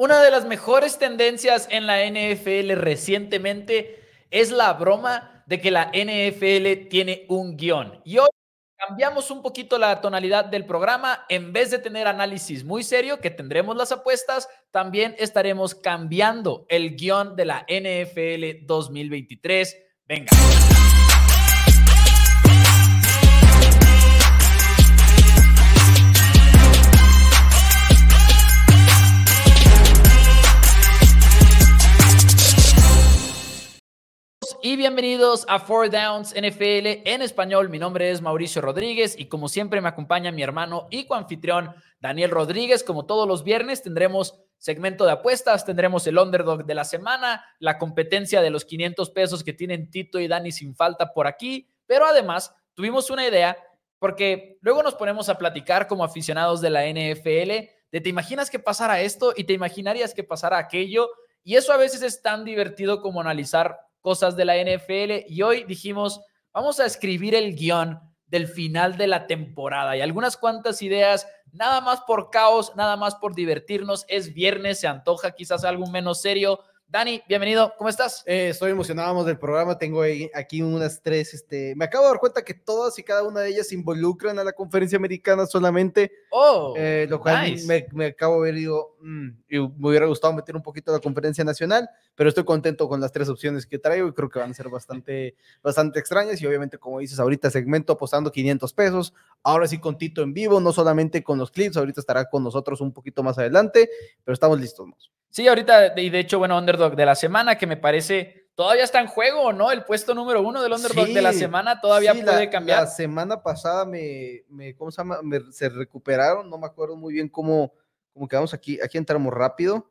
Una de las mejores tendencias en la NFL recientemente es la broma de que la NFL tiene un guion. Y hoy cambiamos un poquito la tonalidad del programa. En vez de tener análisis muy serio, que tendremos las apuestas, también estaremos cambiando el guion de la NFL 2023. Venga. Y bienvenidos a Four Downs NFL en español. Mi nombre es Mauricio Rodríguez y como siempre me acompaña mi hermano y coanfitrión Daniel Rodríguez. Como todos los viernes tendremos segmento de apuestas, tendremos el underdog de la semana, la competencia de los 500 pesos que tienen Tito y Dani sin falta por aquí, pero además tuvimos una idea porque luego nos ponemos a platicar como aficionados de la NFL de te imaginas que pasara esto y te imaginarías que pasara aquello y eso a veces es tan divertido como analizar cosas de la NFL y hoy dijimos, vamos a escribir el guion del final de la temporada y algunas cuantas ideas, nada más por caos, nada más por divertirnos. Es viernes, se antoja quizás algo menos serio, Dani, bienvenido, ¿cómo estás? Eh, estoy emocionado del programa, tengo aquí unas tres, este, me acabo de dar cuenta que todas y cada una de ellas se involucran a la conferencia americana solamente, oh, eh, lo cual me, acabo de ver y digo, mm, y me hubiera gustado meter un poquito a la conferencia nacional, pero estoy contento con las tres opciones que traigo y creo que van a ser bastante, bastante extrañas y obviamente como dices ahorita segmento apostando 500 pesos, ahora sí con Tito en vivo, no solamente con los clips, ahorita estará con nosotros un poquito más adelante, pero estamos listos. Sí, ahorita, y de hecho, bueno, underdog de la semana, que me parece todavía está en juego, ¿no? El puesto número uno del underdog de la semana todavía puede cambiar. La semana pasada me, me ¿cómo se llama? se recuperaron, no me acuerdo muy bien cómo, cómo quedamos aquí, aquí entramos rápido.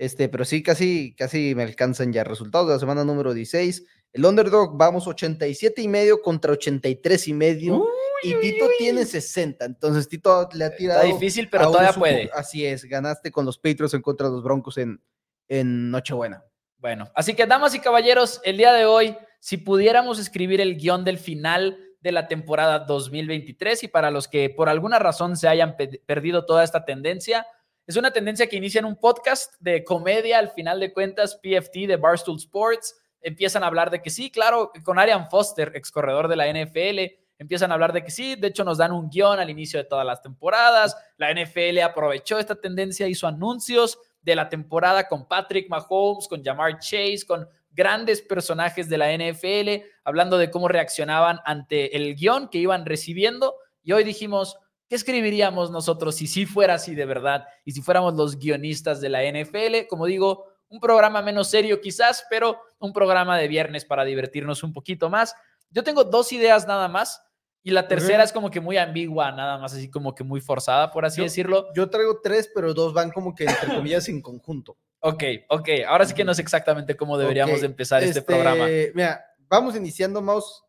Este, pero sí, casi, casi me alcanzan ya resultados de la semana número 16. El underdog vamos 87 y medio contra 83 y medio. y Tito tiene 60, entonces Tito le ha tirado. Está difícil, pero todavía puede. Así es, ganaste con los Patriots en contra de los Broncos en, en Nochebuena. Bueno, así que damas y caballeros, el día de hoy, si pudiéramos escribir el guion del final de la temporada 2023 y para los que por alguna razón se hayan perdido toda esta tendencia, es una tendencia que inicia en un podcast de comedia, al final de cuentas, PFT de Barstool Sports. Empiezan a hablar de que sí, claro, con Arian Foster, ex corredor de la NFL, empiezan a hablar de que sí, de hecho nos dan un guion al inicio de todas las temporadas. La NFL aprovechó esta tendencia, hizo anuncios de la temporada con Patrick Mahomes, con Jamar Chase, con grandes personajes de la NFL, hablando de cómo reaccionaban ante el guion que iban recibiendo. Y hoy dijimos, ¿qué escribiríamos nosotros si sí fuera así de verdad y si fuéramos los guionistas de la NFL? Como digo, un programa menos serio quizás, pero un programa de viernes para divertirnos un poquito más. Yo tengo dos ideas nada más. Y la tercera es como que muy ambigua, nada más así como que muy forzada, por así decirlo. Yo traigo tres, pero dos van como que entre comillas en conjunto. Ok, ok. Ahora sí que no sé exactamente cómo deberíamos empezar este, este, programa. Mira, vamos iniciando, Mouse,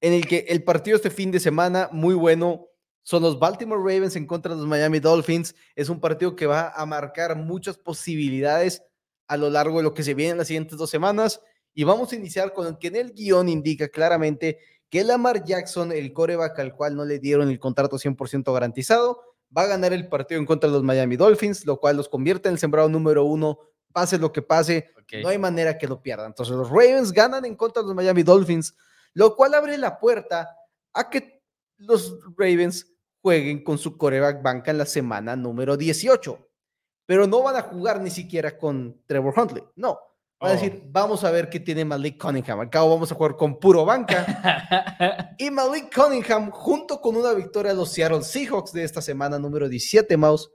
en el que el partido este fin de semana, muy bueno, son los Baltimore Ravens en contra de los Miami Dolphins. Es un partido que va a marcar muchas posibilidades a lo largo de lo que se viene en las siguientes dos semanas. Y vamos a iniciar con el que en el guion indica claramente que Lamar Jackson, el coreback al cual no le dieron el contrato 100% garantizado, va a ganar el partido en contra de los Miami Dolphins, lo cual los convierte en el sembrado número uno, pase lo que pase, no hay manera que lo pierdan. Entonces los Ravens ganan en contra de los Miami Dolphins, lo cual abre la puerta a que los Ravens jueguen con su coreback banca en la semana número 18, pero no van a jugar ni siquiera con Trevor Huntley, no Va a decir, oh. vamos a ver qué tiene Malik Cunningham. Al cabo vamos a jugar con puro banca. y Malik Cunningham, junto con una victoria de los Seattle Seahawks de esta semana número 17, Mouse,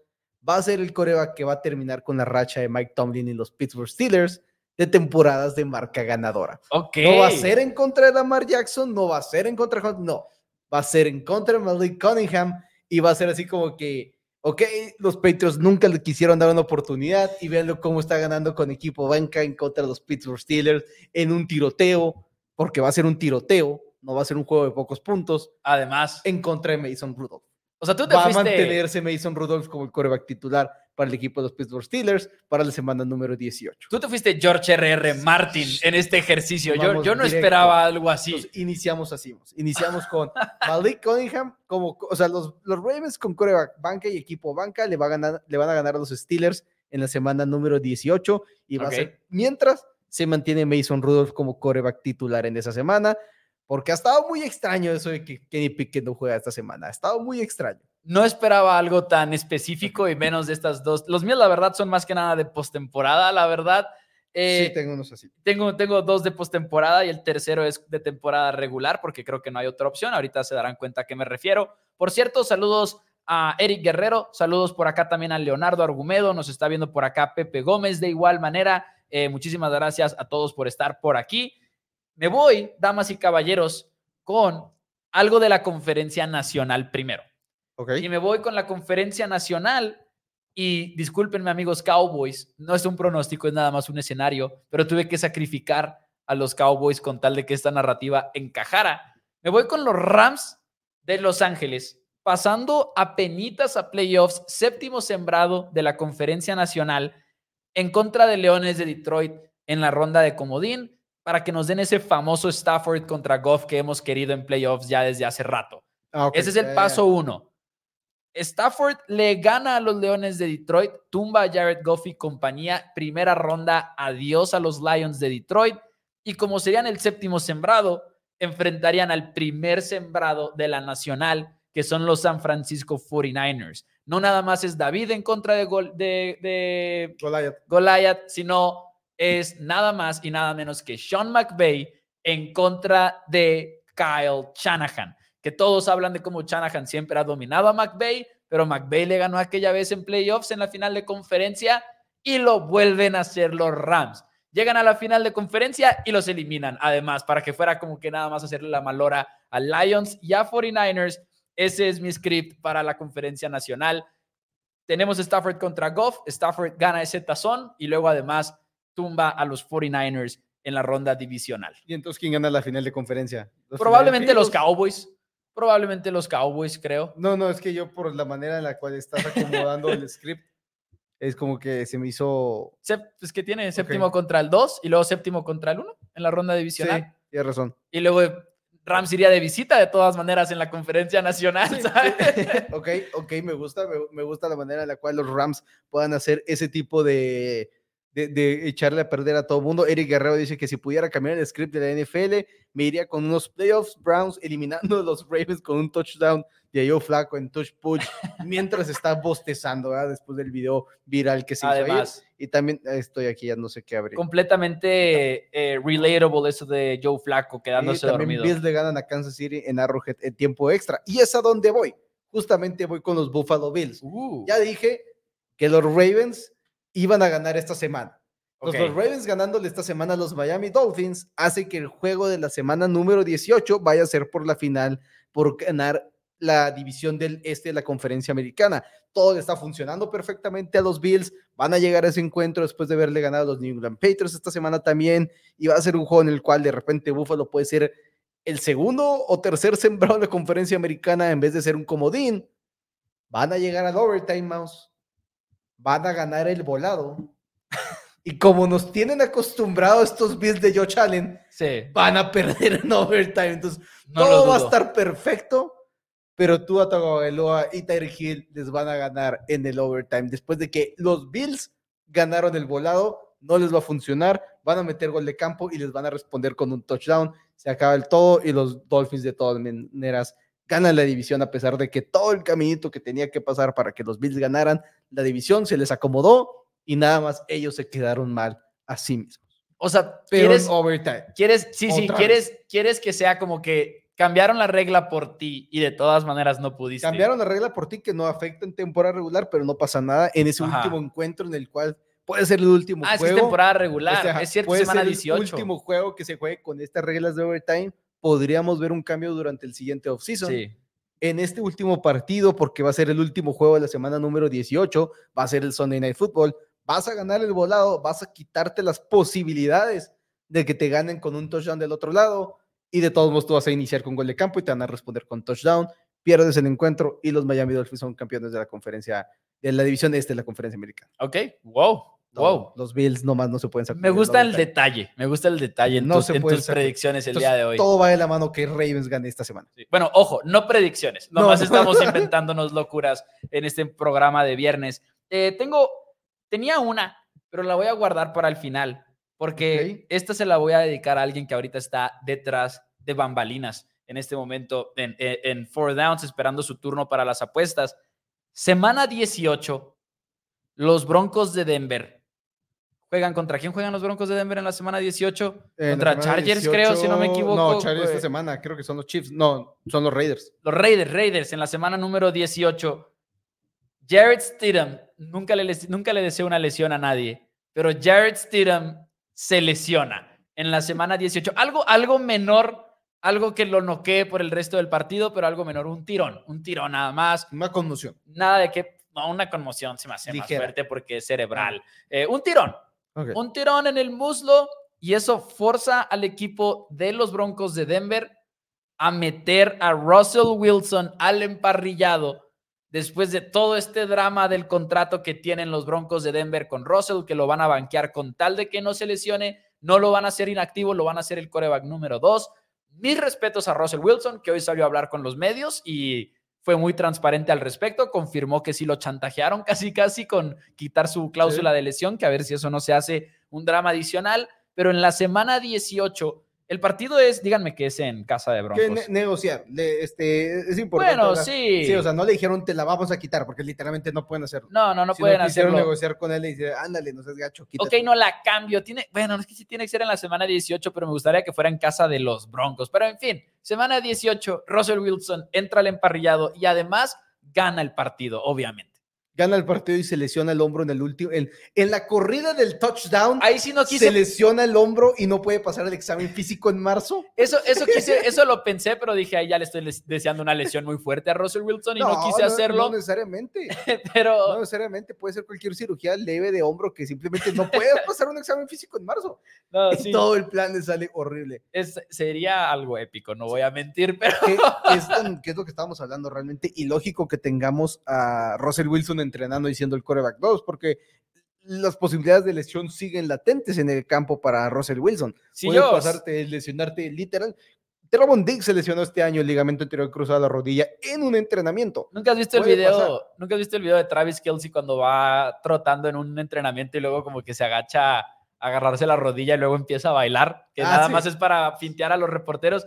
va a ser el coreback que va a terminar con la racha de Mike Tomlin y los Pittsburgh Steelers de temporadas de marca ganadora. No va a ser en contra de Lamar Jackson, no va a ser en contra de no. Va a ser en contra de Malik Cunningham y va a ser así como que Ok, los Patriots nunca le quisieron dar una oportunidad y véanlo cómo está ganando con equipo banca en contra de los Pittsburgh Steelers en un tiroteo, porque va a ser un tiroteo, no va a ser un juego de pocos puntos. Además, en contra de Mason Rudolph. O sea, tú te va a mantenerse Mason Rudolph como el coreback titular para el equipo de los Pittsburgh Steelers para la semana número 18. Tú te fuiste George R.R. Martin en este ejercicio. Yo, yo, no esperaba algo así. iniciamos así. Iniciamos con Malik Cunningham, como, o sea, los, los Ravens con coreback banca y equipo banca le, va a ganar, le van a ganar a los Steelers en la semana número 18 y va a ser mientras se mantiene Mason Rudolph como coreback titular en esa semana, porque ha estado muy extraño eso de que Kenny Pickett no juega esta semana, ha estado muy extraño. No esperaba algo tan específico y menos de estas dos. Los míos, la verdad, son más que nada de postemporada, la verdad. Eh, sí, tengo unos así. Tengo, tengo dos de postemporada y el tercero es de temporada regular, porque creo que no hay otra opción. Ahorita se darán cuenta a qué me refiero. Por cierto, saludos a Eric Guerrero, saludos por acá también a Leonardo Argumedo, nos está viendo por acá Pepe Gómez de igual manera. Eh, muchísimas gracias a todos por estar por aquí. Me voy, damas y caballeros, con algo de la conferencia nacional primero. Y me voy con la conferencia nacional. Y discúlpenme, amigos Cowboys, no es un pronóstico, es nada más un escenario, pero tuve que sacrificar a los Cowboys con tal de que esta narrativa encajara. Me voy con los Rams de Los Ángeles, pasando a penitas a playoffs, séptimo sembrado de la conferencia nacional en contra de Leones de Detroit en la ronda de comodín para que nos den ese famoso Stafford contra Goff que hemos querido en playoffs ya desde hace rato. Ah, ese es el paso uno. Stafford le gana a los Leones de Detroit, tumba a Jared Goff y compañía, primera ronda, adiós a los Lions de Detroit y como serían el séptimo sembrado, enfrentarían al primer sembrado de la nacional, que son los San Francisco 49ers. No nada más es David en contra de, de, Goliath. Goliath, sino es nada más y nada menos que Sean McVay en contra de Kyle Shanahan. Que todos hablan de cómo Shanahan siempre ha dominado a McVay, pero McVay le ganó aquella vez en playoffs en la final de conferencia y lo vuelven a hacer los Rams. Llegan a la final de conferencia y los eliminan, además, para que fuera como que nada más hacerle la malora a Lions y a 49ers ese es mi script para la conferencia nacional. Tenemos Stafford contra Goff. Stafford gana ese tazón y luego además tumba a los 49ers en la ronda divisional. ¿Y entonces quién gana la final de conferencia? Probablemente los Cowboys. Probablemente los Cowboys, creo. No, no, es que yo por la manera en la cual estás acomodando el script, es como que se me hizo... Es que tiene séptimo contra el 2 y luego séptimo contra el 1 en la ronda divisional. Sí, tienes razón. Y luego Rams iría de visita de todas maneras en la conferencia nacional. ok, ok, me gusta, me, gusta la manera en la cual los Rams puedan hacer ese tipo de, de, echarle a perder a todo el mundo. Eric Guerrero dice que si pudiera cambiar el script de la NFL, me iría con unos playoffs, Browns eliminando a los Ravens con un touchdown de Joe Flaco en touch push mientras está bostezando, ¿verdad? Después del video viral que se Además, hizo Y también estoy aquí, ya no sé qué abrir. Completamente eh, relatable eso de Joe Flaco quedándose y también dormido. Bills le ganan a Kansas City en Arrowhead en tiempo extra. Y es a donde voy. Justamente voy con los Buffalo Bills. Uh. Ya dije que los Ravens iban a ganar esta semana. Los, Ravens ganándole esta semana a los Miami Dolphins hace que el juego de la semana número 18 vaya a ser por la final, por ganar la división del este de la conferencia americana. Todo está funcionando perfectamente a los Bills. Van a llegar a ese encuentro después de haberle ganado a los New England Patriots esta semana también. Y va a ser un juego en el cual de repente Buffalo puede ser el segundo o tercer sembrado en la conferencia americana en vez de ser un comodín. Van a llegar al overtime, mouse van a ganar el volado. Y como nos tienen acostumbrados estos Bills de Joe Allen, van a perder en overtime. Entonces, todo va a estar perfecto, pero tú, Tagovailoa y Tyreek Hill les van a ganar en el overtime. Después de que los Bills ganaron el volado, no les va a funcionar, van a meter gol de campo y les van a responder con un touchdown. Se acaba el todo y los Dolphins de todas maneras ganan la división a pesar de que todo el caminito que tenía que pasar para que los Bills ganaran la división se les acomodó y nada más ellos se quedaron mal a sí mismos. O sea, ¿quieres, ¿quieres sí, sí, quieres, quieres que sea como que cambiaron la regla por ti y de todas maneras no pudiste. Cambiaron la regla por ti que no afecta en temporada regular, pero no pasa nada en ese último encuentro en el cual puede ser el último ah, juego. es temporada regular, es cierto, puede semana ser 18. El último juego que se juegue con estas reglas de overtime, podríamos ver un cambio durante el siguiente offseason. Sí en este último partido, porque va a ser el último juego de la semana número 18, va a ser el Sunday Night Football, vas a ganar el volado, vas a quitarte las posibilidades de que te ganen con un touchdown del otro lado, y de todos modos tú vas a iniciar con gol de campo y te van a responder con touchdown, pierdes el encuentro y los Miami Dolphins son campeones de la conferencia, de la división este de la conferencia americana. Ok, wow. Wow. Los Bills nomás no se pueden sacar. Me gusta el detalle, me gusta el detalle en, no tus, predicciones el día de hoy. Todo va de la mano que Ravens gane esta semana. Bueno, ojo, no predicciones, nomás estamos inventándonos locuras en este programa de viernes. Eh, tengo Tenía una, pero la voy a guardar para el final, porque esta se la voy a dedicar a alguien que ahorita está detrás de bambalinas en este momento en, en, en Four Downs, esperando su turno para las apuestas. Semana 18, los Broncos de Denver. ¿Juegan contra quién juegan los Broncos de Denver en la semana 18? En la contra semana Chargers, creo, si no me 18, equivoco. No, Chargers esta semana, creo que son los Chiefs. No, son los Raiders. Los Raiders, Raiders, en la semana número 18. Jared Stidham, nunca le, nunca le deseo una lesión a nadie, pero Jared Stidham se lesiona en la semana 18. Algo, algo menor, algo que lo noquee por el resto del partido, pero algo menor, un tirón, un tirón nada más. Una conmoción. Nada de que, no, una conmoción se me hace más Ligera. fuerte porque es cerebral. Eh, un tirón, Un tirón en el muslo y eso forza al equipo de los Broncos de Denver a meter a Russell Wilson al emparrillado después de todo este drama del contrato que tienen los Broncos de Denver con Russell, que lo van a banquear con tal de que no se lesione, no lo van a hacer inactivo, lo van a hacer el coreback número dos. Mis respetos a Russell Wilson, que hoy salió a hablar con los medios y fue muy transparente al respecto, confirmó que sí lo chantajearon casi casi con quitar su cláusula de lesión, que a ver si eso no se hace un drama adicional, pero en la semana 18, el partido es, díganme que es en casa de Broncos. ne- negociar. le- este, es importante. bueno, sí. Sí, o sea, no le dijeron te la vamos a quitar, porque literalmente no pueden hacerlo. no, no, no Sino pueden quisieron hacerlo. negociar con él y decir, ándale, no seas gacho, Ok, quítate. no la cambio. Tiene, bueno, es que sí tiene que ser en la semana 18, pero me gustaría que fuera en casa de los Broncos. Pero en fin, semana 18, Russell Wilson entra al emparrillado y además gana el partido, obviamente. Gana el partido y se lesiona el hombro en el último. En, en la corrida del touchdown, Ahí sí no quise se lesiona el hombro y no puede pasar el examen físico en marzo. Eso, eso, quise, eso lo pensé, pero dije, ahí ya le estoy deseando una lesión muy fuerte a Russell Wilson y no, quise hacerlo. No necesariamente. pero No necesariamente puede ser cualquier cirugía leve de hombro que simplemente no puede pasar un examen físico en marzo. no, Y sí, todo el plan le sale horrible. es- sería algo épico, no voy a mentir, pero ¿Qué, es, qué es lo que estábamos hablando realmente? Ilógico que tengamos a Russell Wilson entrenando y siendo el coreback 2, porque las posibilidades de lesión siguen latentes en el campo para Russell Wilson. si Puede yo, pasarte, lesionarte literal. Teravon Diggs se lesionó este año el ligamento anterior cruzado de la rodilla en un entrenamiento. ¿Nunca has visto el video? pasar. ¿Nunca has visto el video de Travis Kelsey cuando va trotando en un entrenamiento y luego como que se agacha a agarrarse la rodilla y luego empieza a bailar? Que Ah, nada sí. más es para fintear a los reporteros.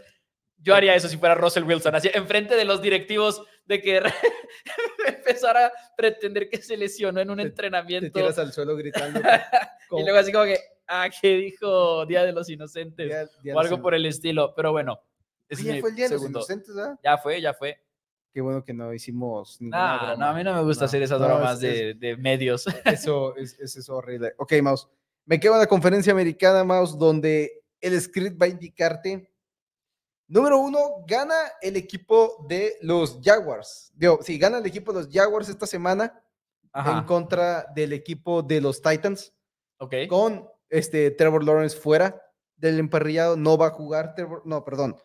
Yo haría eso si fuera Russell Wilson, así enfrente de los directivos de que empezar a pretender que se lesionó en un Te- Te entrenamiento. tiras al suelo gritando. y luego así como que, ah, ¿qué dijo Día de los Inocentes? o algo por el estilo. Pero bueno, ese Oye, es mi fue el día de los segundo. inocentes, ¿verdad? Ya fue, ya fue. Qué bueno que no hicimos ninguna Ah, broma. no, a mí no me gusta No, hacer esas no, bromas es- de, de medios. Eso es, es eso horrible. Ok, Mouse. Me quedo en la conferencia americana, Mouse, donde el script va a indicarte. Número uno, gana el equipo de los Jaguars. Digo, sí, gana el equipo de los Jaguars esta semana en contra del equipo de los Titans. Ok. Con este Trevor Lawrence fuera del emparrillado. No va a jugar Trevor. No, perdón.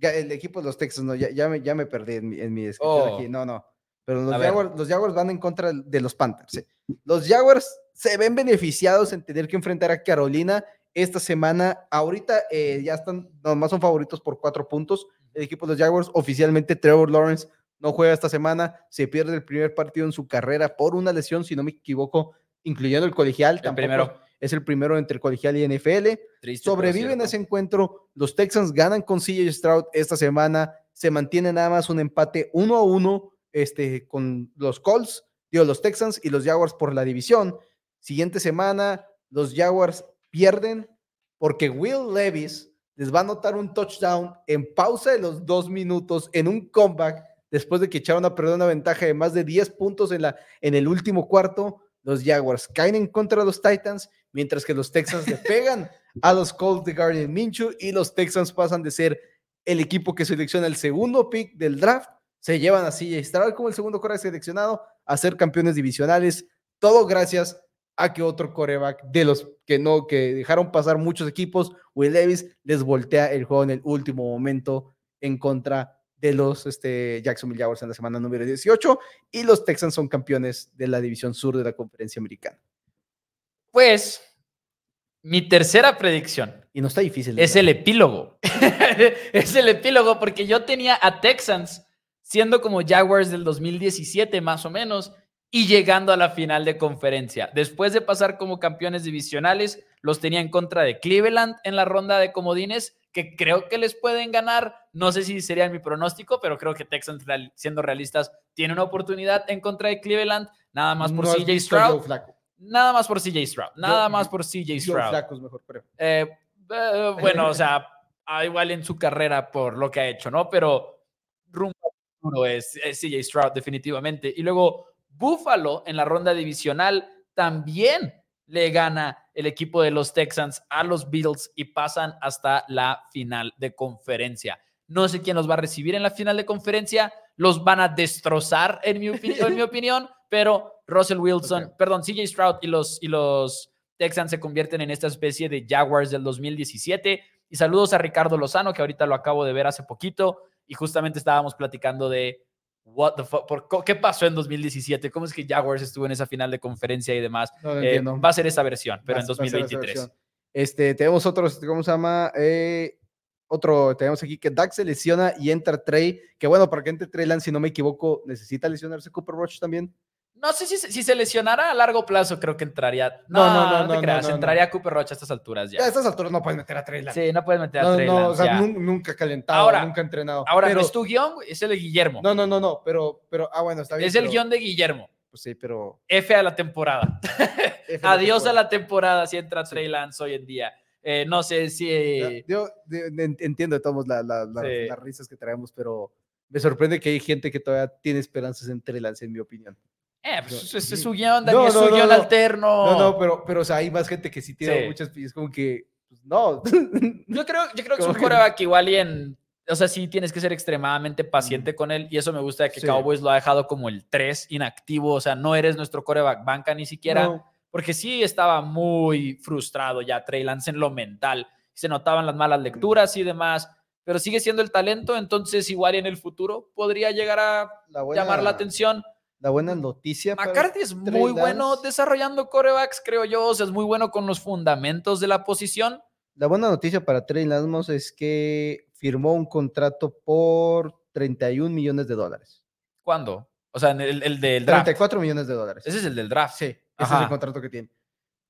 El equipo de los Texans, no, ya, ya, me, ya me perdí en mi, en mi descripción Oh. aquí. No, no. Pero los. Jaguars, los Jaguars van en contra de los Panthers. sí. Los Jaguars se ven beneficiados en tener que enfrentar a Carolina esta semana. Ahorita eh, ya están, nomás son favoritos por cuatro puntos. El equipo de los Jaguars, oficialmente Trevor Lawrence no juega esta semana. Se pierde el primer partido en su carrera por una lesión, si no me equivoco, incluyendo el colegial. El primero. Es el primero entre colegial y NFL. Triste, Sobreviven cierto. ese encuentro. Los Texans ganan con CJ Stroud esta semana. Se mantiene nada más un empate uno a uno este, con los Colts, digo, los Texans y los Jaguars por la división. Siguiente semana, los Jaguars pierden porque Will Levis les va a anotar un touchdown en pausa de los dos minutos en un comeback después de que echaron a perder una ventaja de más de 10 puntos en, la, en el último cuarto. Los Jaguars caen en contra de los Titans, mientras que los Texans le pegan a los Colts de Gardner Minshew y los Texans pasan de ser el equipo que selecciona el segundo pick del draft, se llevan a CJ Stroud como el segundo coreback seleccionado a ser campeones divisionales, todo gracias a que otro coreback de los que no, que dejaron pasar muchos equipos, Will Levis, les voltea el juego en el último momento en contra de los este, Jacksonville Jaguars en la semana número 18 y los Texans son campeones de la división sur de la conferencia americana. Pues, mi tercera predicción Y no está difícil. es dar. el epílogo. es el epílogo porque yo tenía a Texans siendo como Jaguars del 2017 más o menos y llegando a la final de conferencia. Después de pasar como campeones divisionales, los tenía en contra de Cleveland en la ronda de comodines, que creo que les pueden ganar. No sé si sería mi pronóstico, pero creo que Texans, siendo realistas, tiene una oportunidad en contra de Cleveland, nada más por CJ Stroud. Nada más por CJ Stroud. Nada más por CJ Stroud. mejor, eh, eh, bueno, o sea, ah, igual en su carrera por lo que ha hecho, ¿no? Pero rumbo es, es CJ Stroud, definitivamente. Y luego Buffalo en la ronda divisional también le gana el equipo de los Texans a los Bills y pasan hasta la final de conferencia. No sé quién los va a recibir en la final de conferencia, los van a destrozar en mi, en mi opinión, pero Russell Wilson, perdón, CJ Stroud y los, y los Texans se convierten en esta especie de Jaguars del 2017. Y saludos a Ricardo Lozano, que ahorita lo acabo de ver hace poquito y justamente estábamos platicando de what the fuck, por, ¿qué pasó en 2017? ¿Cómo es que Jaguars estuvo en esa final de conferencia y demás? Eh, va a ser esa versión, pero en 2023. Este, tenemos otros, ¿cómo se llama? Eh, otro, tenemos aquí que Dak se lesiona y entra Trey, que bueno, para que entre Trey Lance, si no me equivoco, necesita lesionarse Cooper Rush también. No sé si, si se lesionara a largo plazo, creo que entraría. No, no, no, no, te creas. entraría Cooper Rocha a estas alturas ya. A estas alturas no puedes meter a Trey Sí, no puedes meter a Trey No, o sea, nunca calentado, nunca entrenado. Ahora, pero, es tu guion, es el de Guillermo. No, no, no, no, pero, pero, ah, bueno, está bien. Es el guion de Guillermo. Pues sí, pero. F a la temporada. Adiós a la temporada si entra Trey Lance hoy en día. Eh, no sé si. Eh, yo, entiendo de todos la, las risas que traemos, pero me sorprende que hay gente que todavía tiene esperanzas en Trey Lance, en mi opinión. Eh, pues es, su guion, Daniel, es su guion alterno. No, no, pero, pero o sea, hay más gente que sí tiene muchas, es como que, pues, no. Yo creo, yo creo que es un coreback igual y en, o sea, sí tienes que ser extremadamente paciente con él y eso me gusta de que Cowboys lo ha dejado como el 3 inactivo, o sea, no eres nuestro coreback banca ni siquiera, porque sí estaba muy frustrado ya Trey Lance en lo mental, se notaban las malas lecturas y demás, pero sigue siendo el talento, entonces igual y en el futuro podría llegar a llamar la atención la buena noticia. McCarthy es muy bueno desarrollando corebacks, creo yo. O sea, es muy bueno con los fundamentos de la posición. La buena noticia para Trey Lance es que firmó un contrato por 31 millones de dólares. ¿Cuándo? O sea, el, el del draft. 34 millones de dólares. Ese es el del draft. Sí, ese es el contrato que tiene.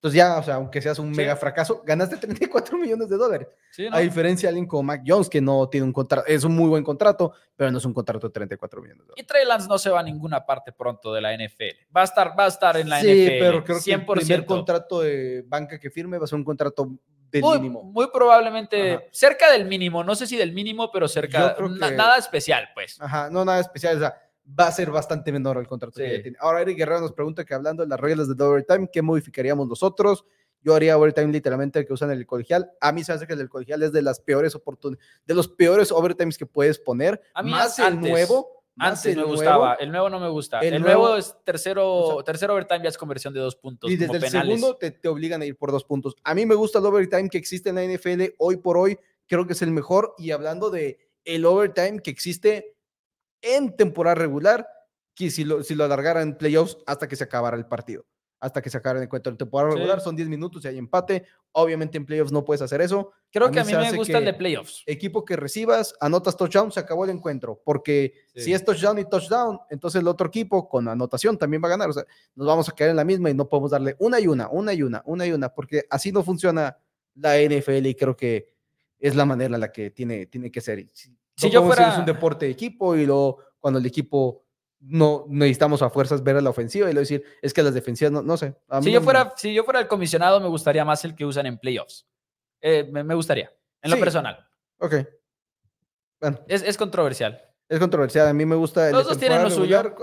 Entonces ya, o sea, aunque seas un mega fracaso, ganaste 34 millones de dólares. A diferencia de alguien como Mac Jones, que no tiene un contrato, es un muy buen contrato, pero no es un contrato de 34 millones de dólares. Y Trey Lance no se va a ninguna parte pronto de la NFL. Va a estar, va a estar en la NFL. Sí, pero creo que el primer contrato de banca que firme va a ser un contrato del mínimo. Muy probablemente cerca del mínimo. No sé si del mínimo, pero cerca. nada especial, pues. Ajá, no nada especial. O sea, va a ser bastante menor el contrato que tiene. Ahora Eric Guerrero nos pregunta que hablando de las reglas de overtime, ¿qué modificaríamos nosotros? Yo haría overtime literalmente el que usan el colegial. A mí se hace que el del colegial es de las peores oportunidades, de los peores overtimes que puedes poner. A mí más el nuevo. Antes me gustaba, el nuevo no me gusta. El, nuevo, es tercero, tercero overtime ya es conversión de dos puntos. Y desde el segundo te, te, obligan a ir por dos puntos. A mí me gusta el overtime que existe en la NFL hoy por hoy. Creo que es el mejor. Y hablando de el overtime que existe en temporada regular que si lo, si lo alargaran en playoffs hasta que se acabara el partido, hasta que se acabara el encuentro. En temporada regular son 10 minutos y hay empate. Obviamente en playoffs no puedes hacer eso. Creo que a mí me gusta el de playoffs. Equipo que recibas, anotas touchdown, se acabó el encuentro. Porque si es touchdown y touchdown, entonces el otro equipo con anotación también va a ganar. O sea, nos vamos a quedar en la misma y no podemos darle una y una, una y una, una y una, porque así no funciona la NFL y creo que es la manera en la que tiene, tiene que ser si yo fuera... Es un deporte de equipo y luego cuando el equipo no necesitamos a fuerzas ver a la ofensiva y luego decir, es que las defensivas, no, no sé. si, yo fuera, si yo fuera el comisionado, me gustaría más el que usan en playoffs. Eh, me, gustaría, en lo personal. Ok. Bueno. Es, es, controversial. Es controversial. A mí me gusta. El Los dos tienen lo suyo.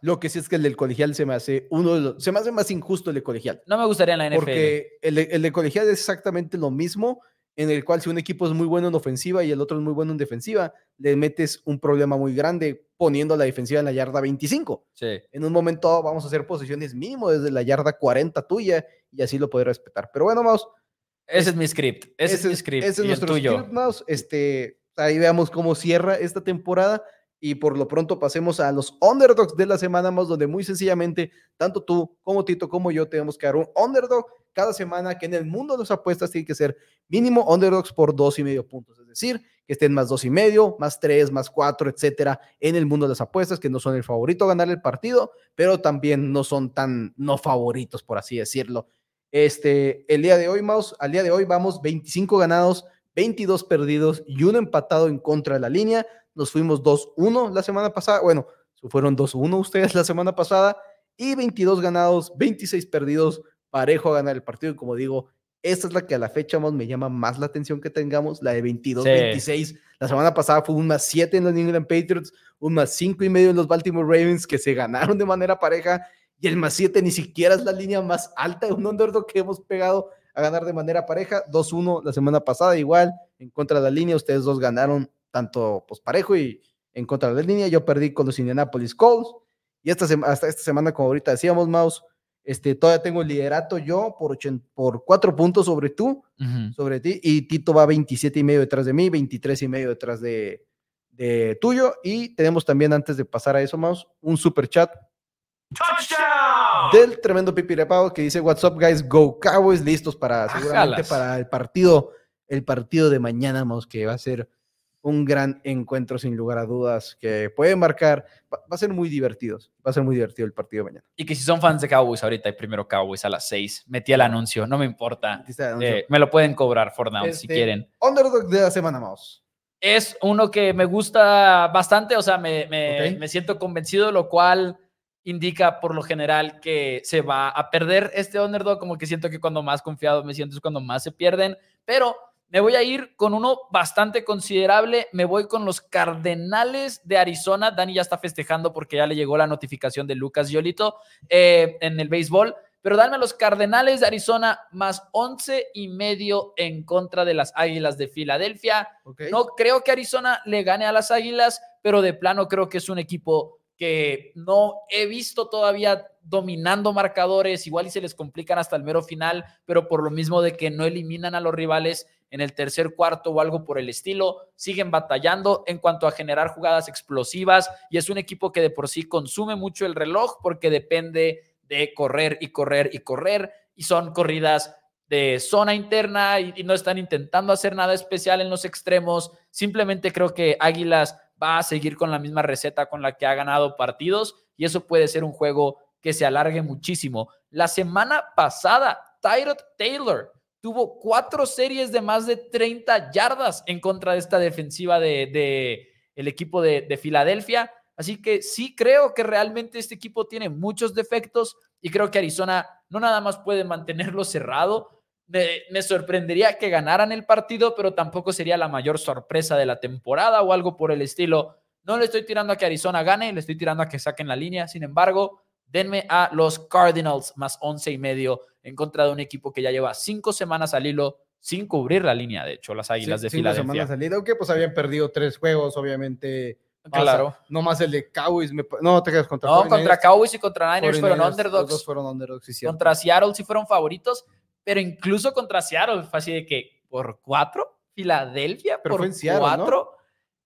Lo que sí es que el del colegial se me hace uno de los, se me hace más injusto el de colegial. No me gustaría en la NFL. Porque el el de colegial es exactamente lo mismo, en el cual si un equipo es muy bueno en ofensiva y el otro es muy bueno en defensiva, le metes un problema muy grande poniendo la defensiva en la yarda 25. Sí. En un momento vamos a hacer posiciones mínimo desde la yarda 40 tuya y así lo podré respetar. Pero bueno, vamos. Ese es mi script. Ese, es mi script. Ese es nuestro script, mouse. Este, ahí veamos cómo cierra esta temporada y por lo pronto pasemos a los underdogs de la semana más donde muy sencillamente tanto tú como Tito como yo tenemos que dar un underdog cada semana que en el mundo de las apuestas tiene que ser mínimo underdogs por dos y medio puntos. Es decir, que estén más dos y medio, más tres, más cuatro, etcétera, en el mundo de las apuestas, que no son el favorito a ganar el partido, pero también no son tan no favoritos, por así decirlo. Este, el día de hoy, Maus, al día de hoy vamos 25 ganados, 22 perdidos y uno empatado en contra de la línea. Nos fuimos 2-1 la semana pasada. Bueno, fueron 2-1 ustedes la semana pasada y 22 ganados, 26 perdidos, parejo a ganar el partido. Y como digo, esta es la que a la fecha más me llama más la atención que tengamos, la de 22-26. La semana pasada fue un más 7 en los New England Patriots, un más 5 y medio en los Baltimore Ravens que se ganaron de manera pareja y el más 7 ni siquiera es la línea más alta de un underdog que hemos pegado a ganar de manera pareja. 2-1 la semana pasada, igual, en contra de la línea. Ustedes dos ganaron tanto pues parejo y en contra de la línea. Yo perdí con los Indianapolis Colts. Y esta hasta esta semana, como ahorita decíamos, Mouse, este, todavía tengo el liderato yo por, por cuatro puntos sobre tú, sobre ti, y Tito va 27 y medio detrás de mí, 23 y medio detrás de, de tuyo. Y tenemos también, antes de pasar a eso, Mouse, un super chat del tremendo Pipi Repao que dice, What's up, guys? Go Cowboys, listos para seguramente para el partido, el partido de mañana, Mouse, que va a ser un gran encuentro sin lugar a dudas que puede marcar, va, a ser muy divertido, va a ser muy divertido el partido de mañana. Y que si son fans de Cowboys ahorita, hay primero Cowboys a las 6, metí el anuncio, no me importa, eh, me lo pueden cobrar for now si este, quieren. Underdog de la semana, Mouse. Es uno que me gusta bastante, o sea, me, me, me siento convencido, lo cual indica por lo general que se va a perder este underdog, como que siento que cuando más confiado me siento es cuando más se pierden, pero me voy a ir con uno bastante considerable. Me voy con los Cardenales de Arizona. Dani ya está festejando porque ya le llegó la notificación de Lucas Yolito eh, en el béisbol. Pero dame los Cardenales de Arizona más 11 y medio en contra de las Águilas de Filadelfia. No creo que Arizona le gane a las Águilas, pero de plano creo que es un equipo que no he visto todavía dominando marcadores, igual y se les complican hasta el mero final, pero por lo mismo de que no eliminan a los rivales en el tercer cuarto o algo por el estilo, siguen batallando en cuanto a generar jugadas explosivas y es un equipo que de por sí consume mucho el reloj porque depende de correr y correr y correr y son corridas de zona interna y, no están intentando hacer nada especial en los extremos, simplemente creo que Águilas va a seguir con la misma receta con la que ha ganado partidos y eso puede ser un juego que se alargue muchísimo. La semana pasada, Tyrod Taylor tuvo cuatro series de más de 30 yardas en contra de esta defensiva de, el equipo de, de Filadelfia. Así que sí creo que realmente este equipo tiene muchos defectos y creo que Arizona no nada más puede mantenerlo cerrado, me, sorprendería que ganaran el partido, pero tampoco sería la mayor sorpresa de la temporada o algo por el estilo. No le estoy tirando a que Arizona gane, le estoy tirando a que saquen la línea. Sin embargo, denme a los Cardinals más once y medio en contra de un equipo que ya lleva cinco semanas al hilo sin cubrir la línea, de hecho, las Águilas de Filadelfia. Cinco semanas al hilo, aunque pues habían perdido tres juegos, obviamente. Claro. no más el de Cowboys. no, te quedas contra No, contra Cowboys y contra Niners fueron underdogs. Los dos fueron underdogs, sí, Contra Seattle sí fueron favoritos pero incluso contra Seattle fue así de que por cuatro, Filadelfia por fue en Seattle, cuatro.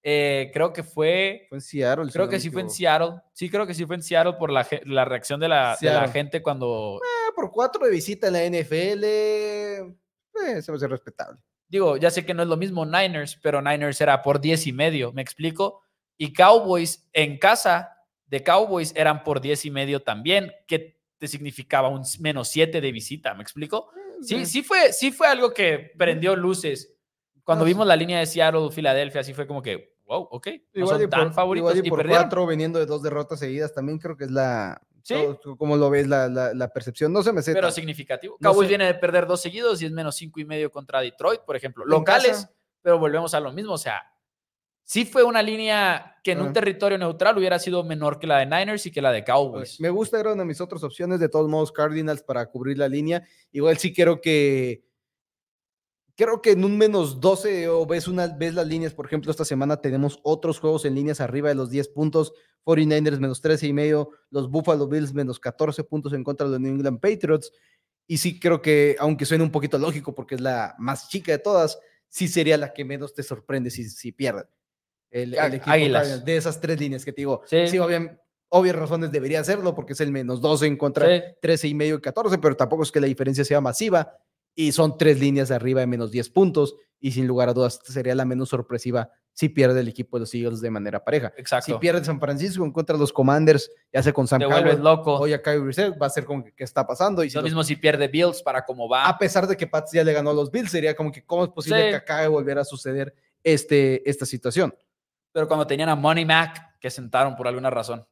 Eh, creo que fue. Fue en Seattle. Creo que sí fue en Seattle. Sí, creo que sí fue en Seattle por la, la reacción de la, de la, gente cuando. Eh, por cuatro de visita en la NFL. Eh, se me hace respetable. Digo, ya sé que no es lo mismo Niners, pero Niners era por diez y medio, ¿me explico? Y Cowboys en casa de Cowboys eran por diez y medio también, que te significaba un menos siete de visita, ¿me explico? Sí, sí fue, sí fue algo que prendió luces. Cuando vimos la línea de Seattle, Filadelfia, sí fue como que, wow, ok, no son tan favoritos y, por cuatro veniendo de dos derrotas seguidas, también creo que es la, ¿Sí? ¿Cómo lo ves la, la, percepción? No se me sé. Pero significativo. Cowboys viene de perder dos seguidos y es menos cinco y medio contra Detroit, por ejemplo. Locales, pero volvemos a lo mismo. O sea, sí fue una línea que en un territorio neutral hubiera sido menor que la de Niners y que la de Cowboys. Me gusta, era una de mis otras opciones, de todos modos, Cardinals para cubrir la línea. Igual sí quiero que. Creo que en un menos 12 o ves, una, ves las líneas, por ejemplo, esta semana tenemos otros juegos en líneas arriba de los 10 puntos, 49ers menos 13 y medio, los Buffalo Bills menos 14 puntos en contra de los New England Patriots. Y sí creo que, aunque suene un poquito lógico porque es la más chica de todas, sí sería la que menos te sorprende si, si pierden. El, equipo de esas tres líneas que te digo. Sí, sí obvias razones debería hacerlo porque es el menos 12 en contra de 13 y medio y 14, pero tampoco es que la diferencia sea masiva y son tres líneas de arriba de menos 10 puntos y sin lugar a dudas sería la menos sorpresiva si pierde el equipo de los Eagles de manera pareja. Exacto. Si pierde San Francisco en contra de los Commanders, ya sea con Sam vuelves Howell loco. o ya va a ser como que qué está pasando. Y si Lo los- mismo si pierde Bills para cómo va. a pesar de que Pats ya le ganó a los Bills, sería como que cómo es posible Sí. que acabe de volver a suceder este, esta situación. Pero cuando tenían a Money Mac, que sentaron por alguna razón.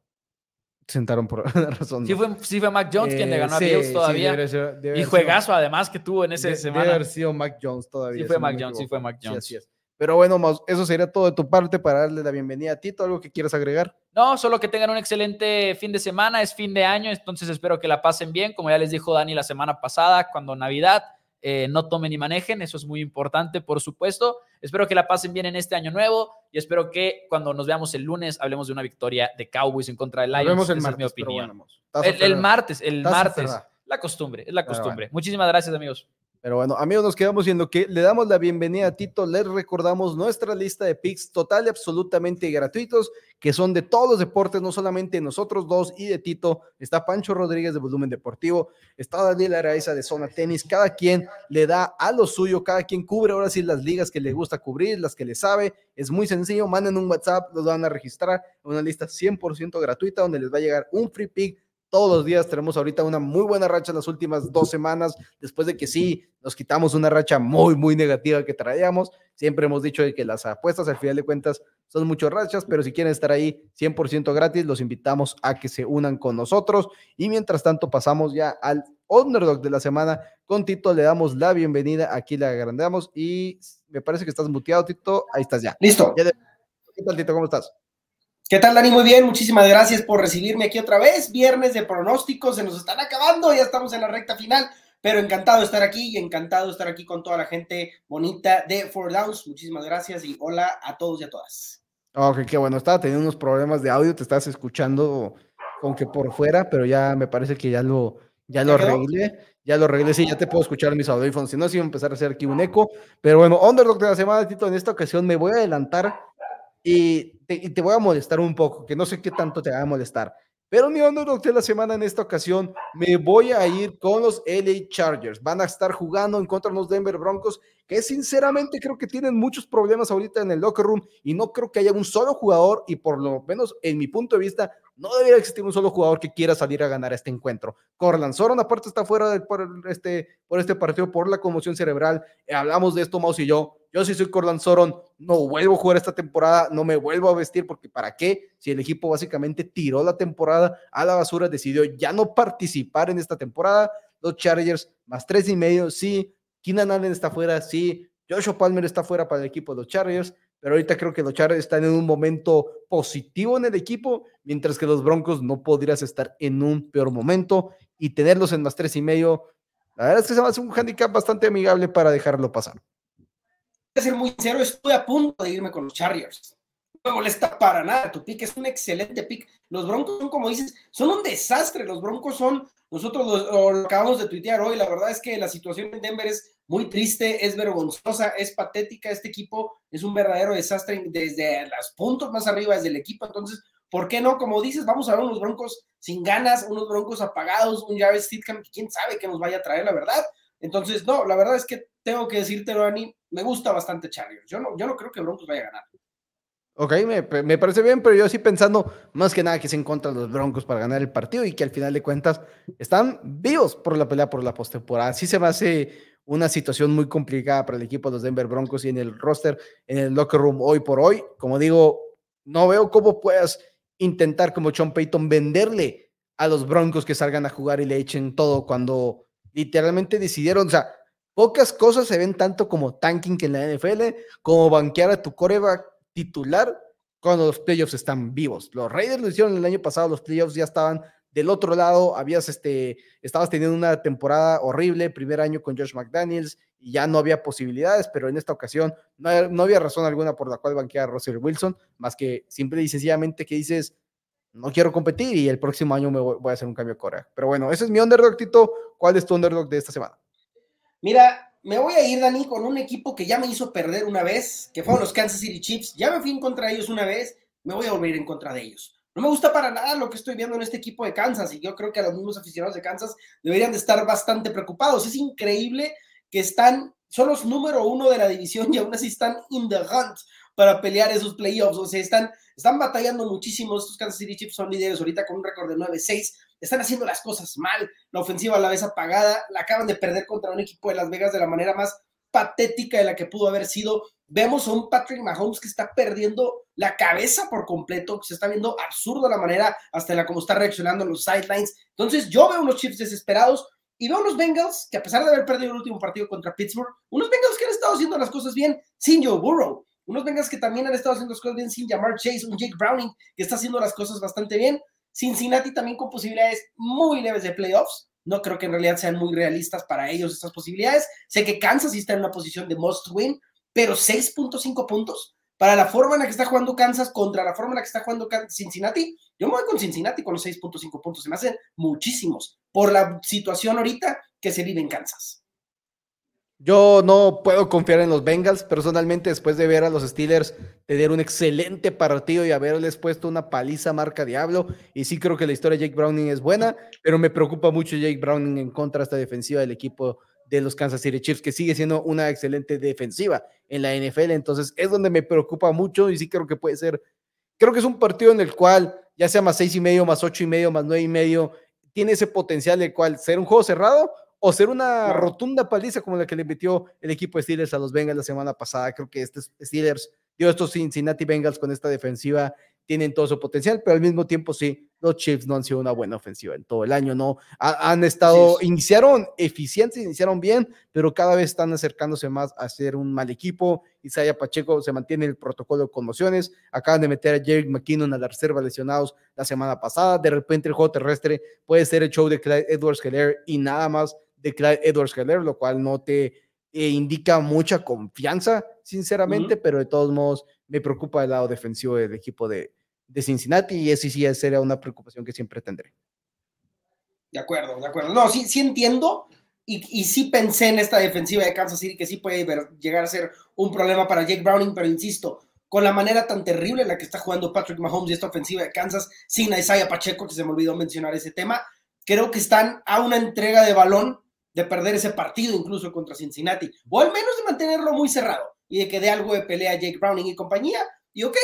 Sentaron por alguna razón. Sí ¿no? fue, sí fue Mac Jones quien le Eh, ganó a sí, Bills sí, todavía. debe ser- debe y sido- juegazo además que tuvo en esa de- Debe semana. haber sido Mac Jones todavía. Sí fue Mac Jones, sí fue Mac Jones. así es. Pero bueno, eso sería todo de tu parte para darle la bienvenida a Tito. ¿Algo que quieras agregar? No, solo que tengan un excelente fin de semana, es fin de año, entonces espero que la pasen bien, como ya les dijo Dani la semana pasada, cuando Navidad, eh, no tomen ni manejen, eso es muy importante, por supuesto. Espero que la pasen bien en este año nuevo y espero que cuando nos veamos el lunes hablemos de una victoria de Cowboys en contra de Nos Lions. vemos el Esa martes, es mi opinión. bueno, el, martes, el martes. La costumbre, es la costumbre. bueno. Muchísimas gracias, amigos. Pero bueno, amigos, nos quedamos viendo que le damos la bienvenida a Tito. Les recordamos nuestra lista de picks total y absolutamente gratuitos, que son de todos los deportes, no solamente nosotros dos y de Tito. Está Pancho Rodríguez de Volumen Deportivo, está Daniel Araiza de Zona Tenis. Cada quien le da a lo suyo, cada quien cubre ahora sí las ligas que le gusta cubrir, las que le sabe. Es muy sencillo, manden un WhatsApp, los van a registrar una lista 100% gratuita donde les va a llegar un free pick todos los días. Tenemos ahorita una muy buena racha en las últimas dos semanas, después de que sí nos quitamos una racha muy, muy negativa que traíamos. Siempre hemos dicho de que las apuestas al final de cuentas son muchas rachas, pero si quieren estar ahí 100% gratis, los invitamos a que se unan con nosotros. Y mientras tanto, pasamos ya al underdog de la semana. Con Tito le damos la bienvenida, aquí le agrandamos y me parece que estás muteado, Tito. Ahí estás ya. Listo. ¿Qué tal, Tito? ¿Cómo estás? ¿Qué tal, Dani? Muy bien, muchísimas gracias por recibirme aquí otra vez. Viernes de pronósticos, se nos están acabando, ya estamos en la recta final, pero encantado de estar aquí y encantado de estar aquí con toda la gente bonita de Four Downs. Muchísimas gracias y hola a todos y a todas. Ok, qué bueno. Estaba teniendo unos problemas de audio, te estás escuchando como que por fuera, pero ya me parece que ya lo, ya lo arreglé. Ya lo arreglé, sí, ya te puedo escuchar en mis audífonos. Si no, sí iba a empezar a hacer aquí un eco. Pero bueno, Underdog de la semana, Tito, en esta ocasión me voy a adelantar y te, y te voy a molestar un poco, que no sé qué tanto te va a molestar. Pero mi Underdog de la semana en esta ocasión me voy a ir con los LA Chargers. Van a estar jugando en contra de los Denver Broncos, que sinceramente creo que tienen muchos problemas ahorita en el locker room y no creo que haya un solo jugador y por lo menos en mi punto de vista no debería existir un solo jugador que quiera salir a ganar este encuentro. Corland Soron aparte está fuera del- por, este, por este partido por la conmoción cerebral. Hablamos de esto, Maus y yo. Yo sí soy Corland Soron, no vuelvo a jugar esta temporada, no me vuelvo a vestir porque ¿para qué? Si el equipo básicamente tiró la temporada a la basura, decidió ya no participar en esta temporada. Los Chargers más tres y medio, sí. Keenan Allen está fuera, sí. Joshua Palmer está fuera para el equipo de los Chargers, pero ahorita creo que los Chargers están en un momento positivo en el equipo, mientras que los Broncos no podrías estar en un peor momento y tenerlos en más tres y medio. La verdad es que se me hace un handicap bastante amigable para dejarlo pasar. Ser muy sincero, estoy a punto de irme con los Chargers. No molesta para nada, tu pick es un excelente pick. Los Broncos son, como dices, son un desastre. Los Broncos son, nosotros lo, acabamos de tuitear hoy, la verdad es que la situación en Denver es muy triste, es vergonzosa, es patética. Este equipo es un verdadero desastre desde los puntos más arriba, desde el equipo. Entonces, ¿por qué no? Como dices, vamos a ver unos Broncos sin ganas, unos Broncos apagados, un Jared Stidham, que quién sabe qué nos vaya a traer, la verdad. Entonces, no, la verdad es que tengo que decirte, Dani, me gusta bastante Chargers. Yo no, yo no creo que Broncos vaya a ganar. Ok, me, parece bien, pero yo sí pensando más que nada que es en contra de los Broncos para ganar el partido y que al final de cuentas están vivos por la pelea por la postemporada. Sí se me hace una situación muy complicada para el equipo de los Denver Broncos y en el roster, en el locker room hoy por hoy. Como digo, no veo cómo puedas intentar como Sean Payton venderle a los Broncos que salgan a jugar y le echen todo cuando literalmente decidieron, o sea, pocas cosas se ven tanto como tanking en la NFL, como banquear a tu coreback titular cuando los playoffs están vivos. Los Raiders lo hicieron el año pasado, los playoffs ya estaban del otro lado, habías este, estabas teniendo una temporada horrible, primer año con Josh McDaniels, y ya no había posibilidades, pero en esta ocasión no, no había razón alguna por la cual banquear a Russell Wilson, más que simple y sencillamente que dices, no quiero competir y el próximo año me voy, voy a hacer un cambio de Corea. Pero bueno, ese es mi underdog, Tito. ¿Cuál es tu underdog de esta semana? Mira, me voy a ir, Dani, con un equipo que ya me hizo perder una vez, que fueron los Kansas City Chiefs. Ya me fui en contra de ellos una vez, me voy a volver en contra de ellos. No me gusta para nada lo que estoy viendo en este equipo de Kansas y yo creo que a los mismos aficionados de Kansas deberían de estar bastante preocupados. Es increíble que están son los número uno de la división y aún así están in the hunt para pelear esos playoffs. O sea, están, están batallando muchísimo. Estos Kansas City Chiefs son líderes ahorita con un récord de 9-6. Están haciendo las cosas mal. La ofensiva a la vez apagada. La acaban de perder contra un equipo de Las Vegas de la manera más patética de la que pudo haber sido. Vemos a un Patrick Mahomes que está perdiendo la cabeza por completo, que se está viendo absurdo la manera hasta la como está reaccionando los sidelines. Entonces, yo veo unos Chiefs desesperados y veo unos Bengals que, a pesar de haber perdido el último partido contra Pittsburgh, unos Bengals que han estado haciendo las cosas bien sin Joe Burrow. Unos Bengals que también han estado haciendo las cosas bien sin Jamar Chase, un Jake Browning que está haciendo las cosas bastante bien. Cincinnati también con posibilidades muy leves de playoffs. No creo que en realidad sean muy realistas para ellos estas posibilidades. Sé que Kansas sí está en una posición de must win, pero 6.5 puntos para la forma en la que está jugando Kansas contra la forma en la que está jugando Cincinnati, yo me voy con Cincinnati con los 6.5 puntos. Se me hacen muchísimos por la situación ahorita que se vive en Kansas. Yo no puedo confiar en los Bengals personalmente después de ver a los Steelers tener un excelente partido y haberles puesto una paliza marca Diablo. Y sí creo que la historia de Jake Browning es buena, pero me preocupa mucho Jake Browning en contra de esta defensiva del equipo de los Kansas City Chiefs, que sigue siendo una excelente defensiva en la NFL. Entonces es donde me preocupa mucho y sí creo que puede ser, creo que es un partido en el cual, ya sea más seis y medio, más ocho y medio, más nueve y medio, tiene ese potencial de cual ser un juego cerrado o ser una rotunda paliza como la que le metió el equipo de Steelers a los Bengals la semana pasada. Creo que este Steelers dio estos Cincinnati Bengals con esta defensiva tienen todo su potencial, pero al mismo tiempo sí, los Chiefs no han sido una buena ofensiva en todo el año, ¿no? han estado, iniciaron eficientes, iniciaron bien, pero cada vez están acercándose más a ser un mal equipo. Isaiah Pacheco se mantiene el protocolo de conmociones, acaban de meter a Jerry McKinnon a la reserva lesionados la semana pasada, de repente el juego terrestre puede ser el show de Clyde Edwards Heller y nada más de Clyde Edwards Heller, lo cual no te eh, indica mucha confianza, sinceramente, pero de todos modos me preocupa el lado defensivo del equipo de, de Cincinnati y ese sí sería una preocupación que siempre tendré. De acuerdo, de acuerdo. No, sí, sí entiendo y, y sí pensé en esta defensiva de Kansas City que sí puede llegar a ser un problema para Jake Browning, pero insisto, con la manera tan terrible en la que está jugando Patrick Mahomes y esta ofensiva de Kansas, sin Isaiah Pacheco, que se me olvidó mencionar ese tema, creo que están a una entrega de balón de perder ese partido incluso contra Cincinnati, o al menos de mantenerlo muy cerrado y de que dé algo de pelea Jake Browning y compañía, y ok,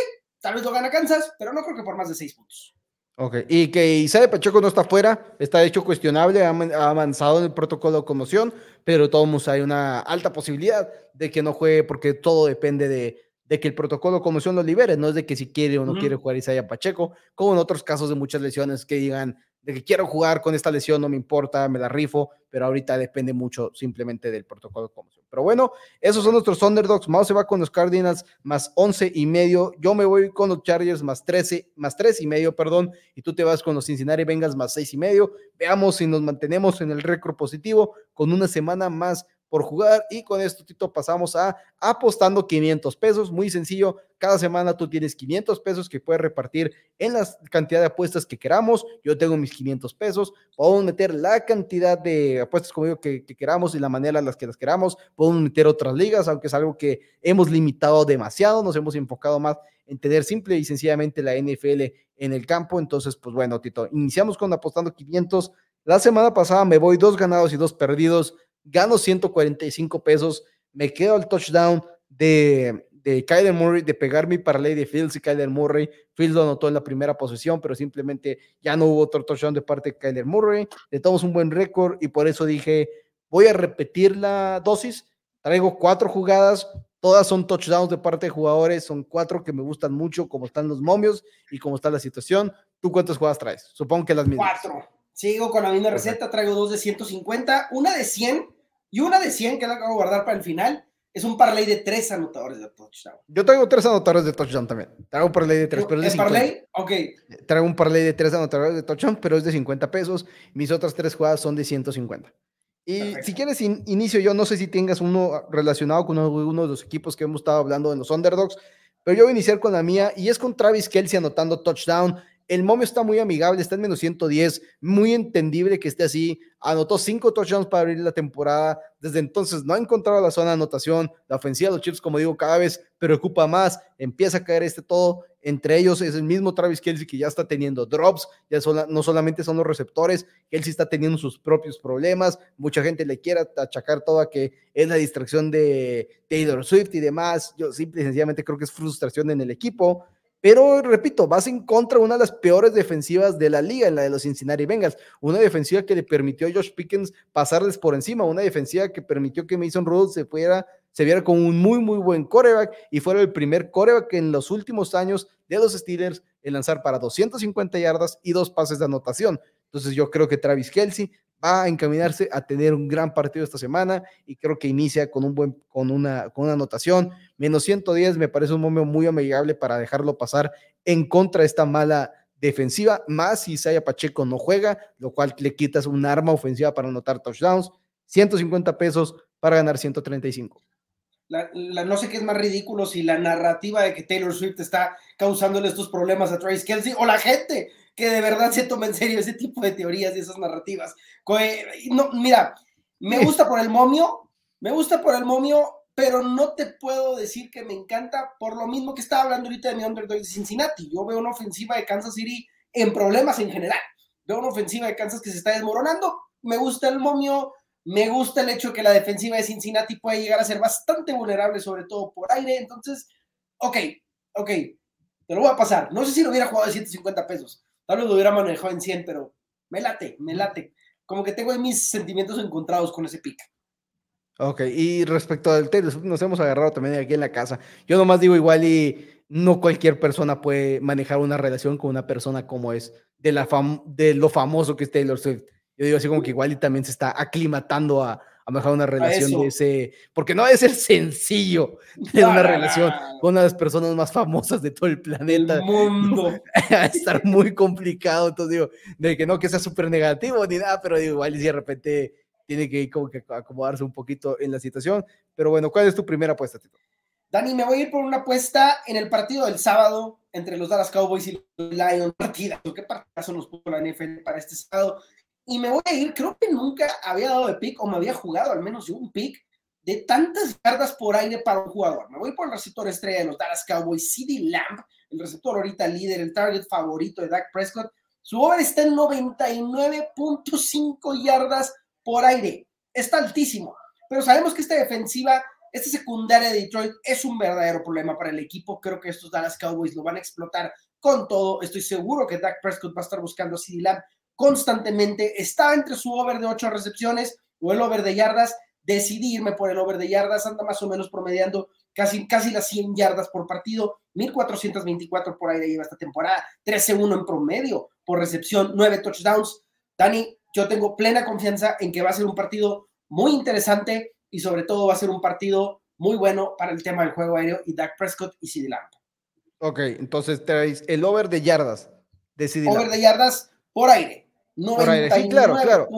Tal vez lo gana Kansas, pero no creo que por más de seis puntos. Ok, y que Isaiah Pacheco no está fuera, está hecho cuestionable, ha, avanzado en el protocolo de conmoción, pero todos hay una alta posibilidad de que no juegue porque todo depende de, de que el protocolo de conmoción lo libere, no es de que si quiere o no quiere jugar Isaiah Pacheco, como en otros casos de muchas lesiones que digan, de que quiero jugar con esta lesión, no me importa, me la rifo, pero ahorita depende mucho simplemente del protocolo de. Pero bueno, esos son nuestros underdogs. Mao se va con los Cardinals más 11 y medio. Yo me voy con los Chargers más 13, más 3 y medio, perdón. Y tú te vas con los Cincinnati Bengals más 6 y medio. Veamos si nos mantenemos en el récord positivo con una semana más por jugar. Y con esto, Tito, pasamos a apostando 500 pesos. Muy sencillo. Cada semana tú tienes 500 pesos que puedes repartir en la cantidad de apuestas que queramos. Yo tengo mis 500 pesos. Podemos meter la cantidad de apuestas, como digo, que, queramos y la manera en las que las queramos. Podemos meter otras ligas, aunque es algo que hemos limitado demasiado. Nos hemos enfocado más en tener simple y sencillamente la NFL en el campo. Entonces, pues bueno, Tito, iniciamos con apostando 500. La semana pasada me voy dos ganados y dos perdidos gano 145 pesos, me quedo al touchdown de, de Kyler Murray, de pegar mi parlay de Fields y Kyler Murray. Fields lo anotó en la primera posición, pero simplemente ya no hubo otro touchdown de parte de Kyler Murray. Le tomamos un buen récord y por eso dije, voy a repetir la dosis. Traigo cuatro jugadas, todas son touchdowns de parte de jugadores, son cuatro que me gustan mucho, como están los momios y como está la situación. ¿Tú cuántas jugadas traes? Supongo que las mismas. Cuatro. Sigo con la misma receta, traigo dos de 150, una de 100 y una de 100 que la acabo de guardar para el final es un parlay de tres anotadores de touchdown. Yo traigo tres anotadores de touchdown también. Traigo un parlay de tres, pero es de parlay? Ok. Traigo un parlay de tres anotadores de touchdown, pero es de 50 pesos. Mis otras tres jugadas son de 150. Y si quieres inicio, yo no sé si tengas uno relacionado con uno de los equipos que hemos estado hablando de los underdogs, pero yo voy a iniciar con la mía y es con Travis Kelsey anotando touchdown El momio está muy amigable, está en menos 110, muy entendible que esté así. Anotó cinco touchdowns para abrir la temporada. Desde entonces no ha encontrado la zona de anotación. La ofensiva de los Chips, como digo, cada vez preocupa más. Empieza a caer este todo. Entre ellos es el mismo Travis Kelsey que ya está teniendo drops. Ya no solamente son los receptores, Kelsey está teniendo sus propios problemas. Mucha gente le quiere achacar todo a que es la distracción de Taylor Swift y demás. Yo simple y sencillamente creo que es frustración en el equipo. Pero repito, vas en contra de una de las peores defensivas de la liga, en la de los Cincinnati Bengals. Una defensiva que le permitió a Josh Pickens pasarles por encima, una defensiva que permitió que Mason Rudolph se fuera, se viera como un muy, muy buen coreback y fuera el primer coreback en los últimos años de los Steelers en lanzar para 250 yardas y dos pases de anotación. Entonces yo creo que Travis Kelsey a encaminarse a tener un gran partido esta semana y creo que inicia con un buen con una con una anotación. Menos 110 me parece un momento muy amigable para dejarlo pasar en contra de esta mala defensiva más si Isaiah Pacheco no juega lo cual le quitas un arma ofensiva para anotar touchdowns. 150 pesos para ganar 135 la, no sé qué es más ridículo si la narrativa de que Taylor Swift está causándole estos problemas a Travis Kelsey o la gente que de verdad se toma en serio ese tipo de teorías y esas narrativas. No, mira, me gusta por el momio, me gusta por el momio, pero no te puedo decir que me encanta por lo mismo que estaba hablando ahorita de mi underdog de Cincinnati. Yo veo una ofensiva de Kansas City en problemas en general. Veo una ofensiva de Kansas que se está desmoronando. Me gusta el momio, me gusta el hecho de que la defensiva de Cincinnati puede llegar a ser bastante vulnerable, sobre todo por aire. Entonces, ok, ok, te lo voy a pasar. No sé si lo hubiera jugado de 150 pesos, Tal vez lo hubiera manejado en 100, pero me late, me late. Como que tengo mis sentimientos encontrados con ese pick. Ok, y respecto al Taylor nos hemos agarrado también aquí en la casa. Yo nomás digo igual y no cualquier persona puede manejar una relación con una persona como es, de, la de lo famoso que es Taylor Swift. Yo digo así como que igual y también se está aclimatando a, a mejorar una relación de ese, porque no debe ser sencillo tener una relación con una de las personas más famosas de todo el planeta. El mundo. Va a estar muy complicado, entonces digo, de que no que sea súper negativo ni nada, pero digo, igual y de repente tiene que ir como que acomodarse un poquito en la situación. Pero bueno, ¿cuál es tu primera apuesta, Tito? Dani, me voy a ir por una apuesta en el partido del sábado entre los Dallas Cowboys y los Lions. ¿qué partidazo nos puso la NFL para este sábado? Y me voy a ir, creo que nunca había dado de pick o me había jugado al menos un pick de tantas yardas por aire para un jugador. Me voy por el receptor estrella de los Dallas Cowboys, CD Lamb, el receptor ahorita líder, el target favorito de Dak Prescott. Su over está en 99.5 yardas por aire. Está altísimo. Pero sabemos que esta defensiva, esta secundaria de Detroit es un verdadero problema para el equipo. Creo que estos Dallas Cowboys lo van a explotar con todo. Estoy seguro que Dak Prescott va a estar buscando a CD Lamb constantemente. Está entre su over de 8 recepciones o el over de yardas. Decidirme por el over de yardas, anda más o menos promediando casi, casi las 100 yardas por partido, 1424 por aire lleva esta temporada, 13-1 en promedio por recepción, 9 touchdowns. Dani, yo tengo plena confianza en que va a ser un partido muy interesante y sobre todo va a ser un partido muy bueno para el tema del juego aéreo y Dak Prescott y CD Lamb. Ok, entonces traes el over de yardas de CD Over de yardas por aire. 99.5. claro, claro.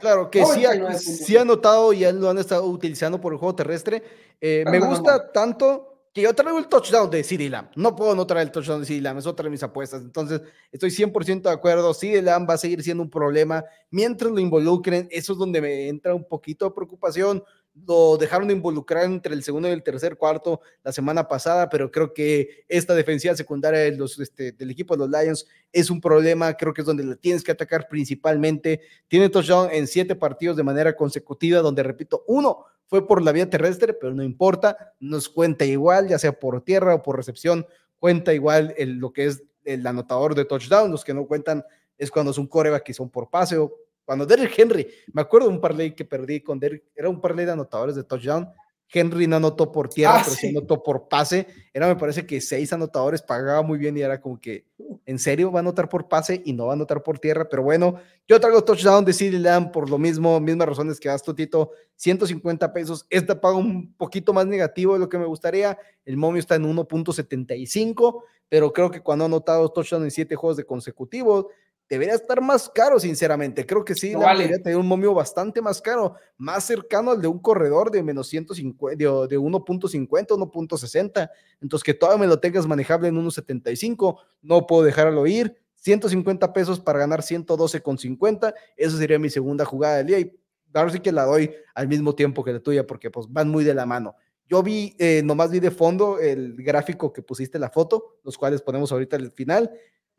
Claro, que sí ha, notado y ya lo han estado utilizando por el juego terrestre. Eh, me gusta tanto que yo traigo el touchdown de CD Lamb. No puedo no traer el touchdown de CD Lamb, es otra de mis apuestas. Entonces, estoy 100% de acuerdo. CD Lamb va a seguir siendo un problema. Mientras lo involucren, eso es donde me entra un poquito de preocupación lo dejaron de involucrar entre el segundo y el tercer cuarto la semana pasada, pero creo que esta defensiva secundaria este, del equipo de los Lions es un problema, creo que es donde le tienes que atacar principalmente. Tiene touchdown en siete partidos de manera consecutiva, donde repito, uno fue por la vía terrestre, pero no importa, nos cuenta igual, ya sea por tierra o por recepción, cuenta igual el, lo que es el anotador de touchdown, los que no cuentan es cuando es un coreback que son por pase o cuando Derrick Henry, me acuerdo de un parlay que perdí con Derrick, era un parlay de anotadores de touchdown. Henry no anotó por tierra, ah, pero sí. anotó por pase. Era, me parece que seis anotadores pagaba muy bien y era como que, en serio, va a anotar por pase y no va a anotar por tierra. Pero bueno, yo traigo touchdown de CD Lamb por lo mismo, mismas razones que das tú, Tito. 150 pesos. Esta paga un poquito más negativo de lo que me gustaría. El momio está en 1.75, pero creo que cuando ha anotado touchdown en siete juegos de consecutivos, debería estar más caro, sinceramente. Creo que sí, No la vale. debería tener un momio bastante más caro, más cercano al de un corredor de menos 150, de, de 1.50, 1.60. Entonces, que todavía me lo tengas manejable en 1.75, no puedo dejarlo ir. 150 pesos para ganar 112,50. Eso sería mi segunda jugada del día. Y ahora sí que la doy al mismo tiempo que la tuya, porque pues van muy de la mano. Yo vi, eh, nomás vi de fondo el gráfico que pusiste la foto, los cuales ponemos ahorita al final,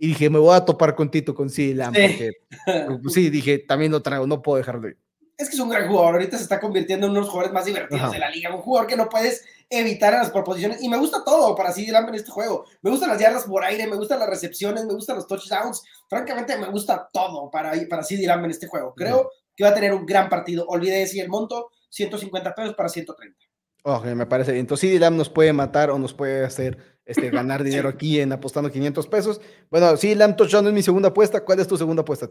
y dije, me voy a topar con Tito, con CD Lamb, Sí. porque pues, sí, dije, también lo traigo, no puedo dejarlo ir. Es que es un gran jugador. Ahorita se está convirtiendo en uno de los jugadores más divertidos Ajá. de la liga. Un jugador que no puedes evitar en las proposiciones. Y me gusta todo para CD Lamb en este juego. Me gustan las yardas por aire, me gustan las recepciones, me gustan los touchdowns. Francamente, me gusta todo para, para CD Lamb en este juego. Creo que va a tener un gran partido. Olvidé decir el monto: 150 pesos para 130. Ok, me parece bien. Entonces, CD Lamb nos puede matar o nos puede hacer este, ganar dinero aquí en apostando 500 pesos. Bueno, CD Lamb touchdown es mi segunda apuesta. ¿Cuál es tu segunda apuesta?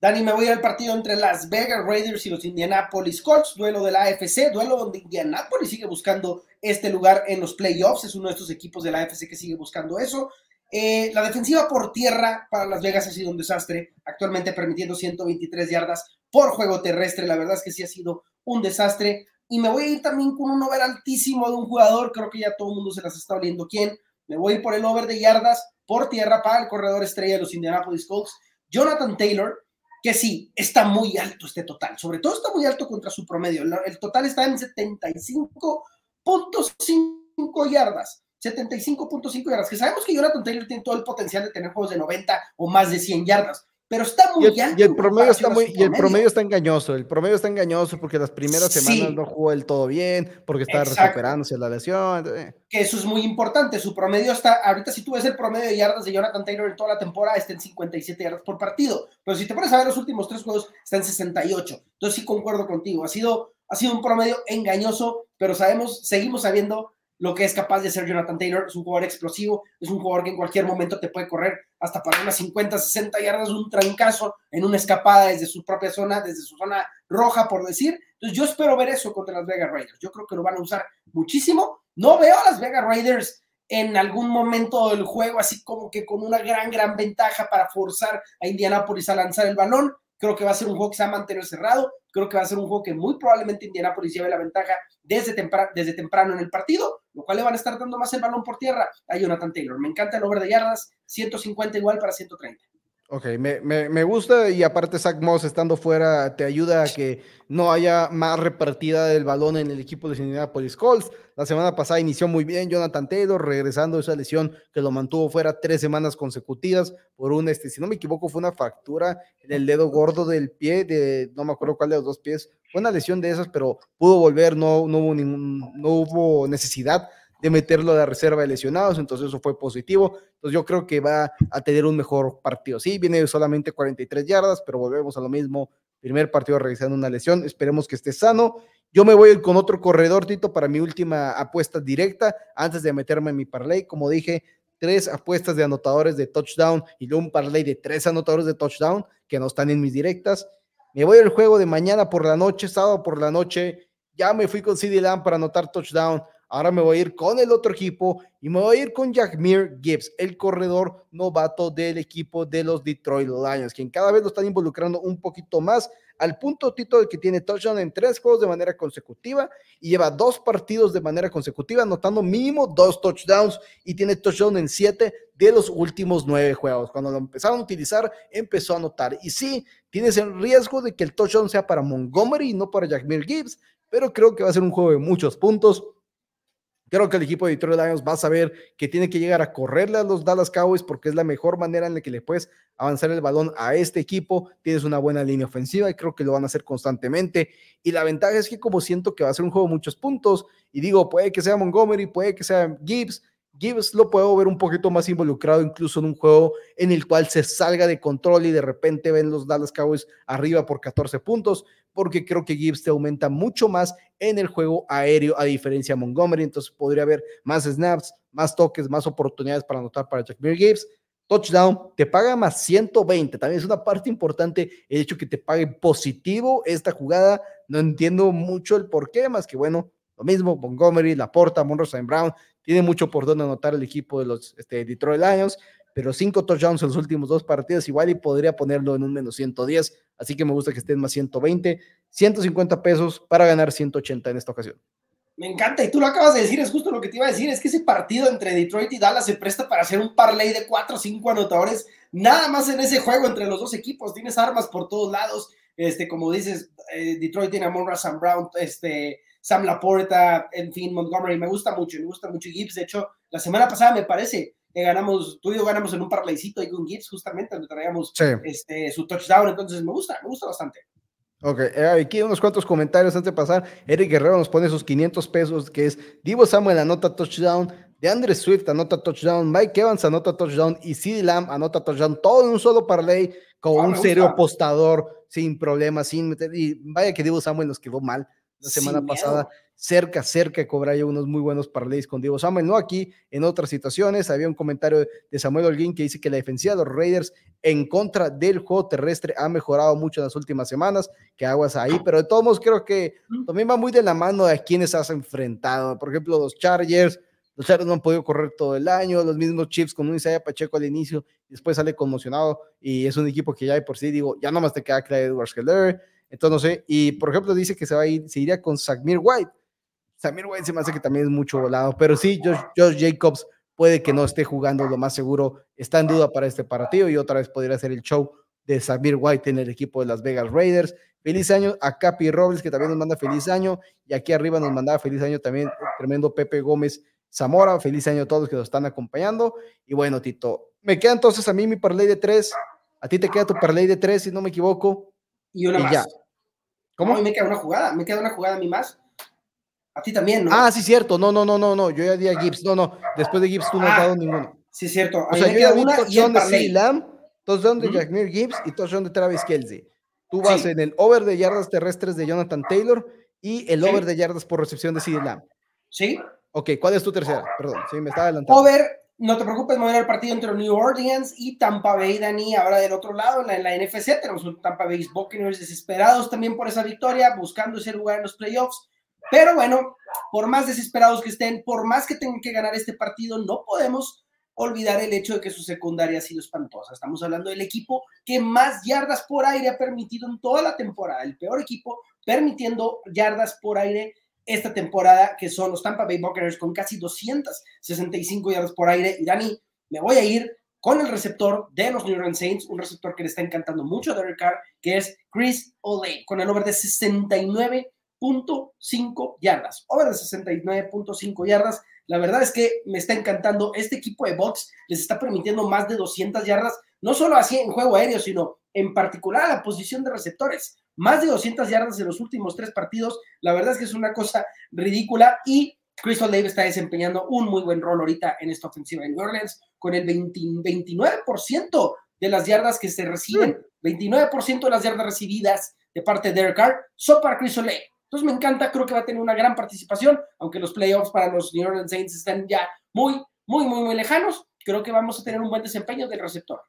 Dani, me voy al partido entre las Vegas Raiders y los Indianapolis Colts, duelo de la AFC, duelo donde Indianapolis sigue buscando este lugar en los playoffs, es uno de estos equipos de la AFC que sigue buscando eso. Eh, la defensiva por tierra para Las Vegas ha sido un desastre, actualmente permitiendo 123 yardas por juego terrestre, la verdad es que sí ha sido un desastre. Y me voy a ir también con un over altísimo de un jugador, creo que ya todo el mundo se las está oliendo. ¿Quién? Me voy a ir por el over de yardas por tierra para el corredor estrella de los Indianapolis Colts, Jonathan Taylor, que sí, está muy alto este total, sobre todo está muy alto contra su promedio. El, total está en 75.5 yardas. 75.5 yardas, que sabemos que Jonathan Taylor tiene todo el potencial de tener juegos de 90 o más de 100 yardas, pero está muy Y el, alto. y el promedio está muy, y el promedio está engañoso. El promedio está engañoso porque las primeras Sí. semanas no jugó del todo bien, porque Exacto. recuperándose la lesión. eh. que eso es muy importante. Su promedio está, ahorita si tú ves el promedio de yardas de Jonathan Taylor en toda la temporada, está en 57 yardas por partido. Pero si te pones a ver los últimos tres juegos, está en 68. Entonces sí concuerdo contigo. Ha sido, ha sido un promedio engañoso, pero sabemos, seguimos sabiendo lo que es capaz de hacer Jonathan Taylor. Es un jugador explosivo, es un jugador que en cualquier momento te puede correr hasta para unas 50, 60 yardas, un trancazo en una escapada desde su propia zona, desde su zona roja, por decir. Entonces yo espero ver eso contra las Vegas Raiders. Yo creo que lo van a usar muchísimo. No veo a las Vegas Raiders en algún momento del juego así como que con una gran, gran ventaja para forzar a Indianapolis a lanzar el balón. Creo que va a ser un juego que se va a mantener cerrado. Creo que va a ser un juego que muy probablemente Indianapolis lleve la ventaja desde, tempra desde temprano en el partido, lo cual le van a estar dando más el balón por tierra a Jonathan Taylor. Me encanta el over de yardas, 150 igual para 130. Ok, me, me, me gusta y aparte Zach Moss estando fuera te ayuda a que no haya más repartida del balón en el equipo de Indianapolis Colts. La semana pasada inició muy bien Jonathan Taylor, regresando de esa lesión que lo mantuvo fuera tres semanas consecutivas por un, este, si no me equivoco, fue una fractura en el dedo gordo del pie, de no me acuerdo cuál de los dos pies. Fue una lesión de esas, pero pudo volver, no, no, hubo, ningún, no hubo necesidad de meterlo a la reserva de lesionados, entonces eso fue positivo. Entonces yo creo que va a tener un mejor partido. Sí, viene solamente 43 yardas, pero volvemos a lo mismo. Primer partido realizando una lesión, esperemos que esté sano. Yo me voy con otro corredor, Tito, para mi última apuesta directa, antes de meterme en mi parlay. Como dije, tres apuestas de anotadores de touchdown y luego un parlay de tres anotadores de touchdown que no están en mis directas. Me voy al juego de mañana por la noche, sábado por la noche. Ya me fui con CD Lamb para anotar touchdown. Ahora me voy a ir con el otro equipo y me voy a ir con Jackmir Gibbs, el corredor novato del equipo de los Detroit Lions, quien cada vez lo están involucrando un poquito más al punto Tito de que tiene touchdown en tres juegos de manera consecutiva y lleva dos partidos de manera consecutiva, anotando mínimo dos touchdowns y tiene touchdown en siete de los últimos nueve juegos. Cuando lo empezaron a utilizar, empezó a anotar. Y sí, tienes el riesgo de que el touchdown sea para Montgomery y no para Jackmir Gibbs, pero creo que va a ser un juego de muchos puntos. Creo que el equipo de Detroit Lions va a saber que tiene que llegar a correrle a los Dallas Cowboys porque es la mejor manera en la que le puedes avanzar el balón a este equipo. Tienes una buena línea ofensiva y creo que lo van a hacer constantemente. Y la ventaja es que como siento que va a ser un juego de muchos puntos y digo, puede que sea Montgomery, puede que sea Gibbs, Gibbs lo puedo ver un poquito más involucrado incluso en un juego en el cual se salga de control y de repente ven los Dallas Cowboys arriba por 14 puntos, porque creo que Gibbs te aumenta mucho más en el juego aéreo a diferencia de Montgomery, entonces podría haber más snaps, más toques, más oportunidades para anotar para Jackmere Gibbs. Touchdown, te paga más 120. También es una parte importante el hecho que te pague positivo esta jugada. No entiendo mucho el por qué, más que bueno, lo mismo, Montgomery, Laporta, Monroe St. Brown, tiene mucho por donde anotar el equipo de los este, Detroit Lions, pero cinco touchdowns en los últimos dos partidos, igual y podría ponerlo en un menos 110, así que me gusta que esté en más 120, 150 pesos para ganar 180 en esta ocasión. Me encanta, y tú lo acabas de decir, es justo lo que te iba a decir, es que ese partido entre Detroit y Dallas se presta para hacer un parlay de cuatro o cinco anotadores, nada más en ese juego entre los dos equipos, tienes armas por todos lados, este, como dices, eh, Detroit tiene a Monra Sam Brown, este, Sam Laporta, en fin, Montgomery, me gusta mucho, me gusta mucho Gibbs, de hecho, la semana pasada me parece, que ganamos, tú y yo ganamos en un parlaycito ahí con Gibbs, justamente, donde traíamos este, su touchdown, entonces me gusta, me gusta bastante. Ok, eh, aquí unos cuantos comentarios antes de pasar. Eric Guerrero nos pone sus 500 pesos, que es Divo Samuel anota touchdown, DeAndre Swift anota touchdown, Mike Evans anota touchdown y CeeDee Lamb anota touchdown, todo en un solo parlay con ah, un serio apostador sin problemas, sin meter. Y vaya que Divo Samuel nos quedó mal la semana pasada cerca, cerca de cobrar ya unos muy buenos parlays con Diego Samuel, no aquí, en otras situaciones. Había un comentario de Samuel Holguín que dice que la defensiva de los Raiders en contra del juego terrestre ha mejorado mucho en las últimas semanas, que aguas ahí, pero de todos modos creo que también va muy de la mano de a quienes has enfrentado. Por ejemplo, los Chargers, los Chargers no han podido correr todo el año, los mismos Chiefs con un Isaiah Pacheco al inicio, después sale conmocionado y es un equipo que ya de por sí digo, ya nomás te queda Clyde Edwards Heller, entonces no sé, y por ejemplo dice que se va a ir, se iría con Sagmir White, Samir White se me hace que también es mucho volado, pero sí, Josh, Jacobs puede que no esté jugando lo más seguro, está en duda para este partido y otra vez podría ser el show de Samir White en el equipo de Las Vegas Raiders. Feliz año a Capi Robles, que también nos manda feliz año, y aquí arriba nos mandaba feliz año también el tremendo Pepe Gómez Zamora, feliz año a todos que nos están acompañando. Y bueno, Tito, me queda entonces a mí mi parlay de tres, a ti te queda tu parlay de tres, si no me equivoco. Y una más. Ya. ¿Cómo? A mí me queda una jugada, me queda una jugada a mí más. A ti también, ¿no? Ah, sí, cierto. No, no, no, no, no. Yo ya di a Gibbs. No, no. Después de Gibbs tú no has ah, dado ninguno. Sí, cierto. o sea, yo ya di touchdown de C. Lamb, touchdown de Jackmir Gibbs y touchdown de Travis Kelsey. Tú vas en el over de yardas terrestres de Jonathan Taylor y el over de yardas por recepción de CD Lamb. Sí. Ok, ¿cuál es tu tercera? Perdón, sí, me estaba adelantando. Over, no te preocupes, me voy partido entre New Orleans y Tampa Bay, Dani. Ahora del otro lado, en la, NFC, tenemos un Tampa Bay Buccaneers desesperados también por esa victoria, buscando ese lugar en los playoffs. Pero bueno, por más desesperados que estén, por más que tengan que ganar este partido, no podemos olvidar el hecho de que su secundaria ha sido espantosa. Estamos hablando del equipo que más yardas por aire ha permitido en toda la temporada, el peor equipo permitiendo yardas por aire esta temporada, que son los Tampa Bay Buccaneers con casi 265 yardas por aire. Y Dani, me voy a ir con el receptor de los New Orleans Saints, un receptor que le está encantando mucho a Derek Carr, que es Chris Olay, con el over de 69 .5 yardas, over de 69.5 yardas. La verdad es que me está encantando. Este equipo de bots les está permitiendo más de 200 yardas, no solo así en juego aéreo, sino en particular a la posición de receptores. Más de 200 yardas en los últimos tres partidos. La verdad es que es una cosa ridícula y Crystal Dave está desempeñando un muy buen rol ahorita en esta ofensiva en New Orleans con el 29% de las yardas que se reciben, 29% de las yardas recibidas de parte de Derek Carr son para Chris Olave. Entonces me encanta, creo que va a tener una gran participación, aunque los playoffs para los New Orleans Saints están ya muy, muy, muy, muy lejanos. Creo que vamos a tener un buen desempeño del receptor.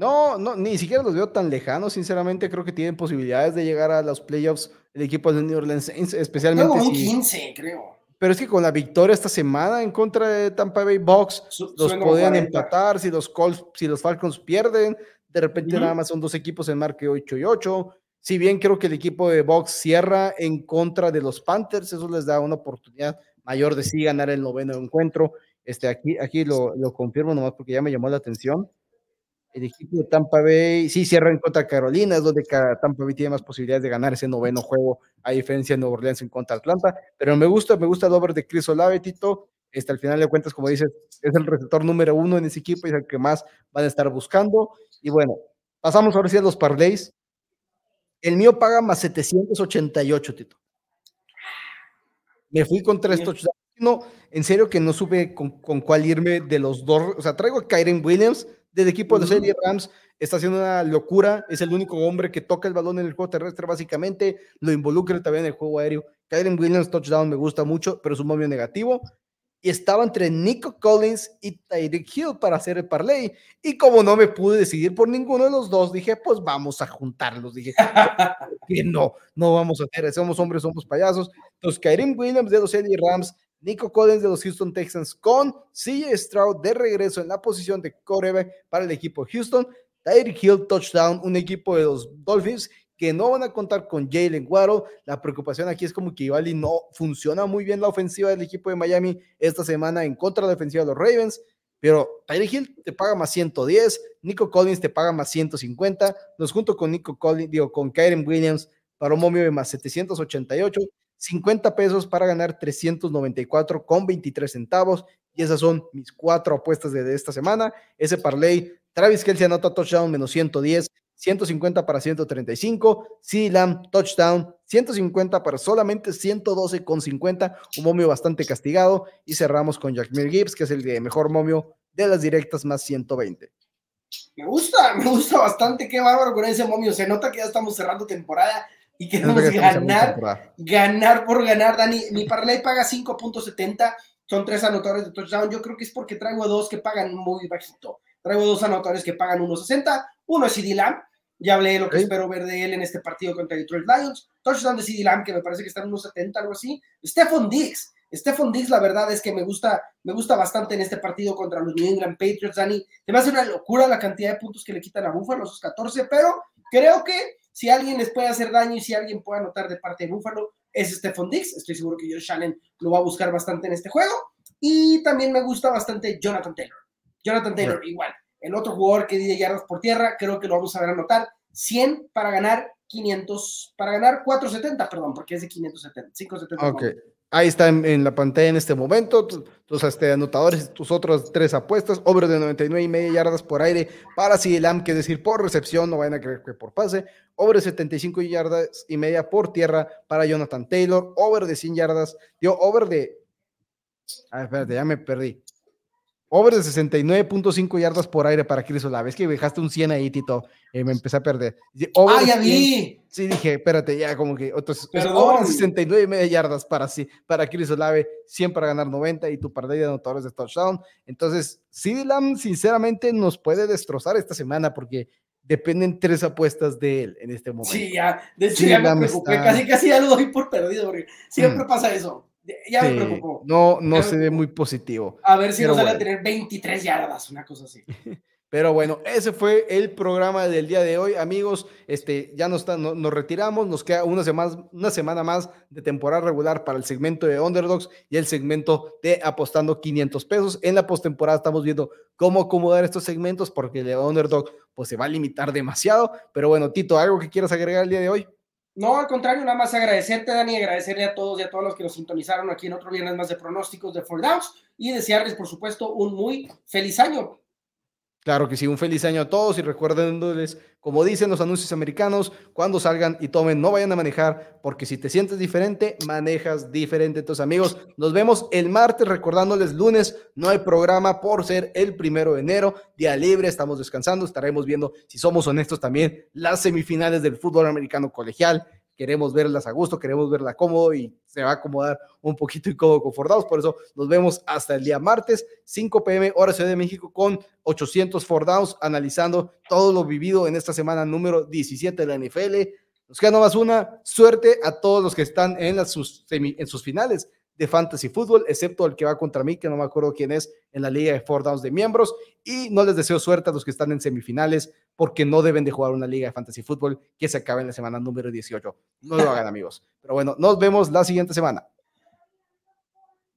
No, no, ni siquiera los veo tan lejanos, sinceramente creo que tienen posibilidades de llegar a los playoffs el equipo de New Orleans Saints, especialmente un 15, creo. Pero es que con la victoria esta semana en contra de Tampa Bay Bucks, los podían empatar, si los Colts, si los Falcons pierden, de repente nada más son dos equipos en marque 8 y 8, si bien creo que el equipo de Box cierra en contra de los Panthers, eso les da una oportunidad mayor de sí ganar el noveno encuentro. Este, aquí, aquí lo, lo confirmo nomás porque ya me llamó la atención. El equipo de Tampa Bay sí cierra en contra de Carolina, es donde Tampa Bay tiene más posibilidades de ganar ese noveno juego, a diferencia de Nueva Orleans en contra de Atlanta. Pero me gusta, me gusta el over de Chris Olave, Tito. Este, al final de cuentas, como dices, es el receptor número uno en ese equipo y es el que más van a estar buscando. Y bueno, pasamos ahora sí a los parlays. El mío paga más 788, Tito. Me fui con tres touchdowns. No, en serio que no supe con, cuál irme de los dos. O sea, traigo a Kyren Williams del equipo de serie Rams. Está haciendo una locura. Es el único hombre que toca el balón en el juego terrestre, básicamente. Lo involucra también en el juego aéreo. Kyren Williams, touchdown, me gusta mucho, pero es un momio negativo y estaba entre Nico Collins y Tyreek Hill para hacer el parlay. Y como no me pude decidir por ninguno de los dos, dije, pues vamos a juntarlos. Dije, que no, no vamos a hacer, somos hombres, somos payasos. Entonces, Kyrie Williams de los LA Rams Nico Collins de los Houston Texans con CJ Stroud de regreso en la posición de quarterback para el equipo Houston. Tyreek Hill touchdown, un equipo de los Dolphins que no van a contar con Jalen Waddle. La preocupación aquí es como que igual y no funciona muy bien la ofensiva del equipo de Miami esta semana en contra de la defensiva de los Ravens. Pero Tyreek Hill te paga más 110, Nico Collins te paga más 150, nos junto con Nico Collins, digo, con Kyren Williams para un momio de más 788, 50 pesos para ganar 394 con 23 centavos. Y esas son mis cuatro apuestas de, esta semana. Ese parlay, Travis Kelsey anota touchdown menos 110, 150 para 135, CD Lamb touchdown, 150 para solamente 112 con 50, un momio bastante castigado. Y cerramos con Jackmir Gibbs, que es el de mejor momio de las directas más 120. Me gusta, me gusta bastante, qué bárbaro con ese momio. Se nota que ya estamos cerrando temporada y queremos ganar, ganar por ganar. Dani, mi parlay paga 5.70, son tres anotadores de touchdown. Yo creo que es porque traigo dos que pagan muy bajito. Traigo dos anotadores que pagan 1.60. Uno es CD Lamb. Ya hablé de lo que espero ver de él en este partido contra Detroit Lions. Touchdown de CD Lamb, que me parece que está en 1.70, algo así. Stephon Diggs. Stephon Diggs, la verdad es que me gusta, me gusta bastante en este partido contra los New England Patriots, Dani. Se me hace una locura la cantidad de puntos que le quitan a Buffalo, esos 14, pero creo que si alguien les puede hacer daño y si alguien puede anotar de parte de Buffalo, es Stephon Dix. Estoy seguro que Josh Shannon lo va a buscar bastante en este juego. Y también me gusta bastante Jonathan Taylor. Jonathan Taylor, igual. El otro jugador que dice yardas por tierra, creo que lo vamos a ver anotar. 100 para ganar 500, para ganar 470, perdón, porque es de 570, 570. Ok. Ahí está en, la pantalla en este momento, tus este, anotadores, tus otras tres apuestas, over de 99 y media yardas por aire para Sidelam, que es decir, por recepción, no vayan a creer que por pase, over de 75 yardas y media por tierra para Jonathan Taylor, over de 100 yardas, dio over de... Espérate, ya me perdí. Over de 69.5 yardas por aire para Chris Olave. Es que dejaste un 100 ahí, Tito. y me empecé a perder. ¡Ah, ya vi! Sí, dije, espérate, ya como que otros. Over de 69 media yardas para, sí, para Chris Olave, 100 para ganar 90 y tu par de anotadores de touchdown. Entonces, Sidilam, sinceramente, nos puede destrozar esta semana porque dependen tres apuestas de él en este momento. Sí, ya. De hecho, ya me preocupé. Casi, casi ya lo doy por perdido porque siempre mm. pasa eso. Ya me preocupó. No, no se ve muy positivo. A ver si nos sale a tener 23 yardas, una cosa así. Pero bueno, ese fue el programa del día de hoy, amigos. Este, ya nos, nos retiramos, nos queda una semana, una semana más de temporada regular para el segmento de Underdogs y el segmento de apostando 500 pesos. En la postemporada estamos viendo cómo acomodar estos segmentos porque el de Underdog pues se va a limitar demasiado. Pero bueno, Tito, ¿algo que quieras agregar el día de hoy? No, al contrario, nada más agradecerte, Dani, agradecerle a todos y a todos los que nos sintonizaron aquí en otro viernes más de pronósticos de Four Downs y desearles, por supuesto, un muy feliz año. Claro que sí, un feliz año a todos y recuérdenles, como dicen los anuncios americanos, cuando salgan y tomen, no vayan a manejar, porque si te sientes diferente, manejas diferente. Entonces, amigos, nos vemos el martes, recordándoles lunes, no hay programa por ser el primero de enero, día libre, estamos descansando, estaremos viendo, si somos honestos también, las semifinales del fútbol americano colegial queremos verlas a gusto, queremos verla cómodo y se va a acomodar un poquito incómodo confortados. Por eso nos vemos hasta el día martes, 5 pm, hora Ciudad de México, con 800 for downs, analizando todo lo vivido en esta semana número 17 de la NFL. Nos queda nomás una suerte a todos los que están en, las, sus, en sus finales de fantasy fútbol, excepto el que va contra mí, que no me acuerdo quién es en la liga de four downs de miembros. Y no les deseo suerte a los que están en semifinales, porque no deben de jugar una liga de fantasy fútbol que se acaba en la semana número 18. No lo hagan, amigos. Pero bueno, nos vemos la siguiente semana.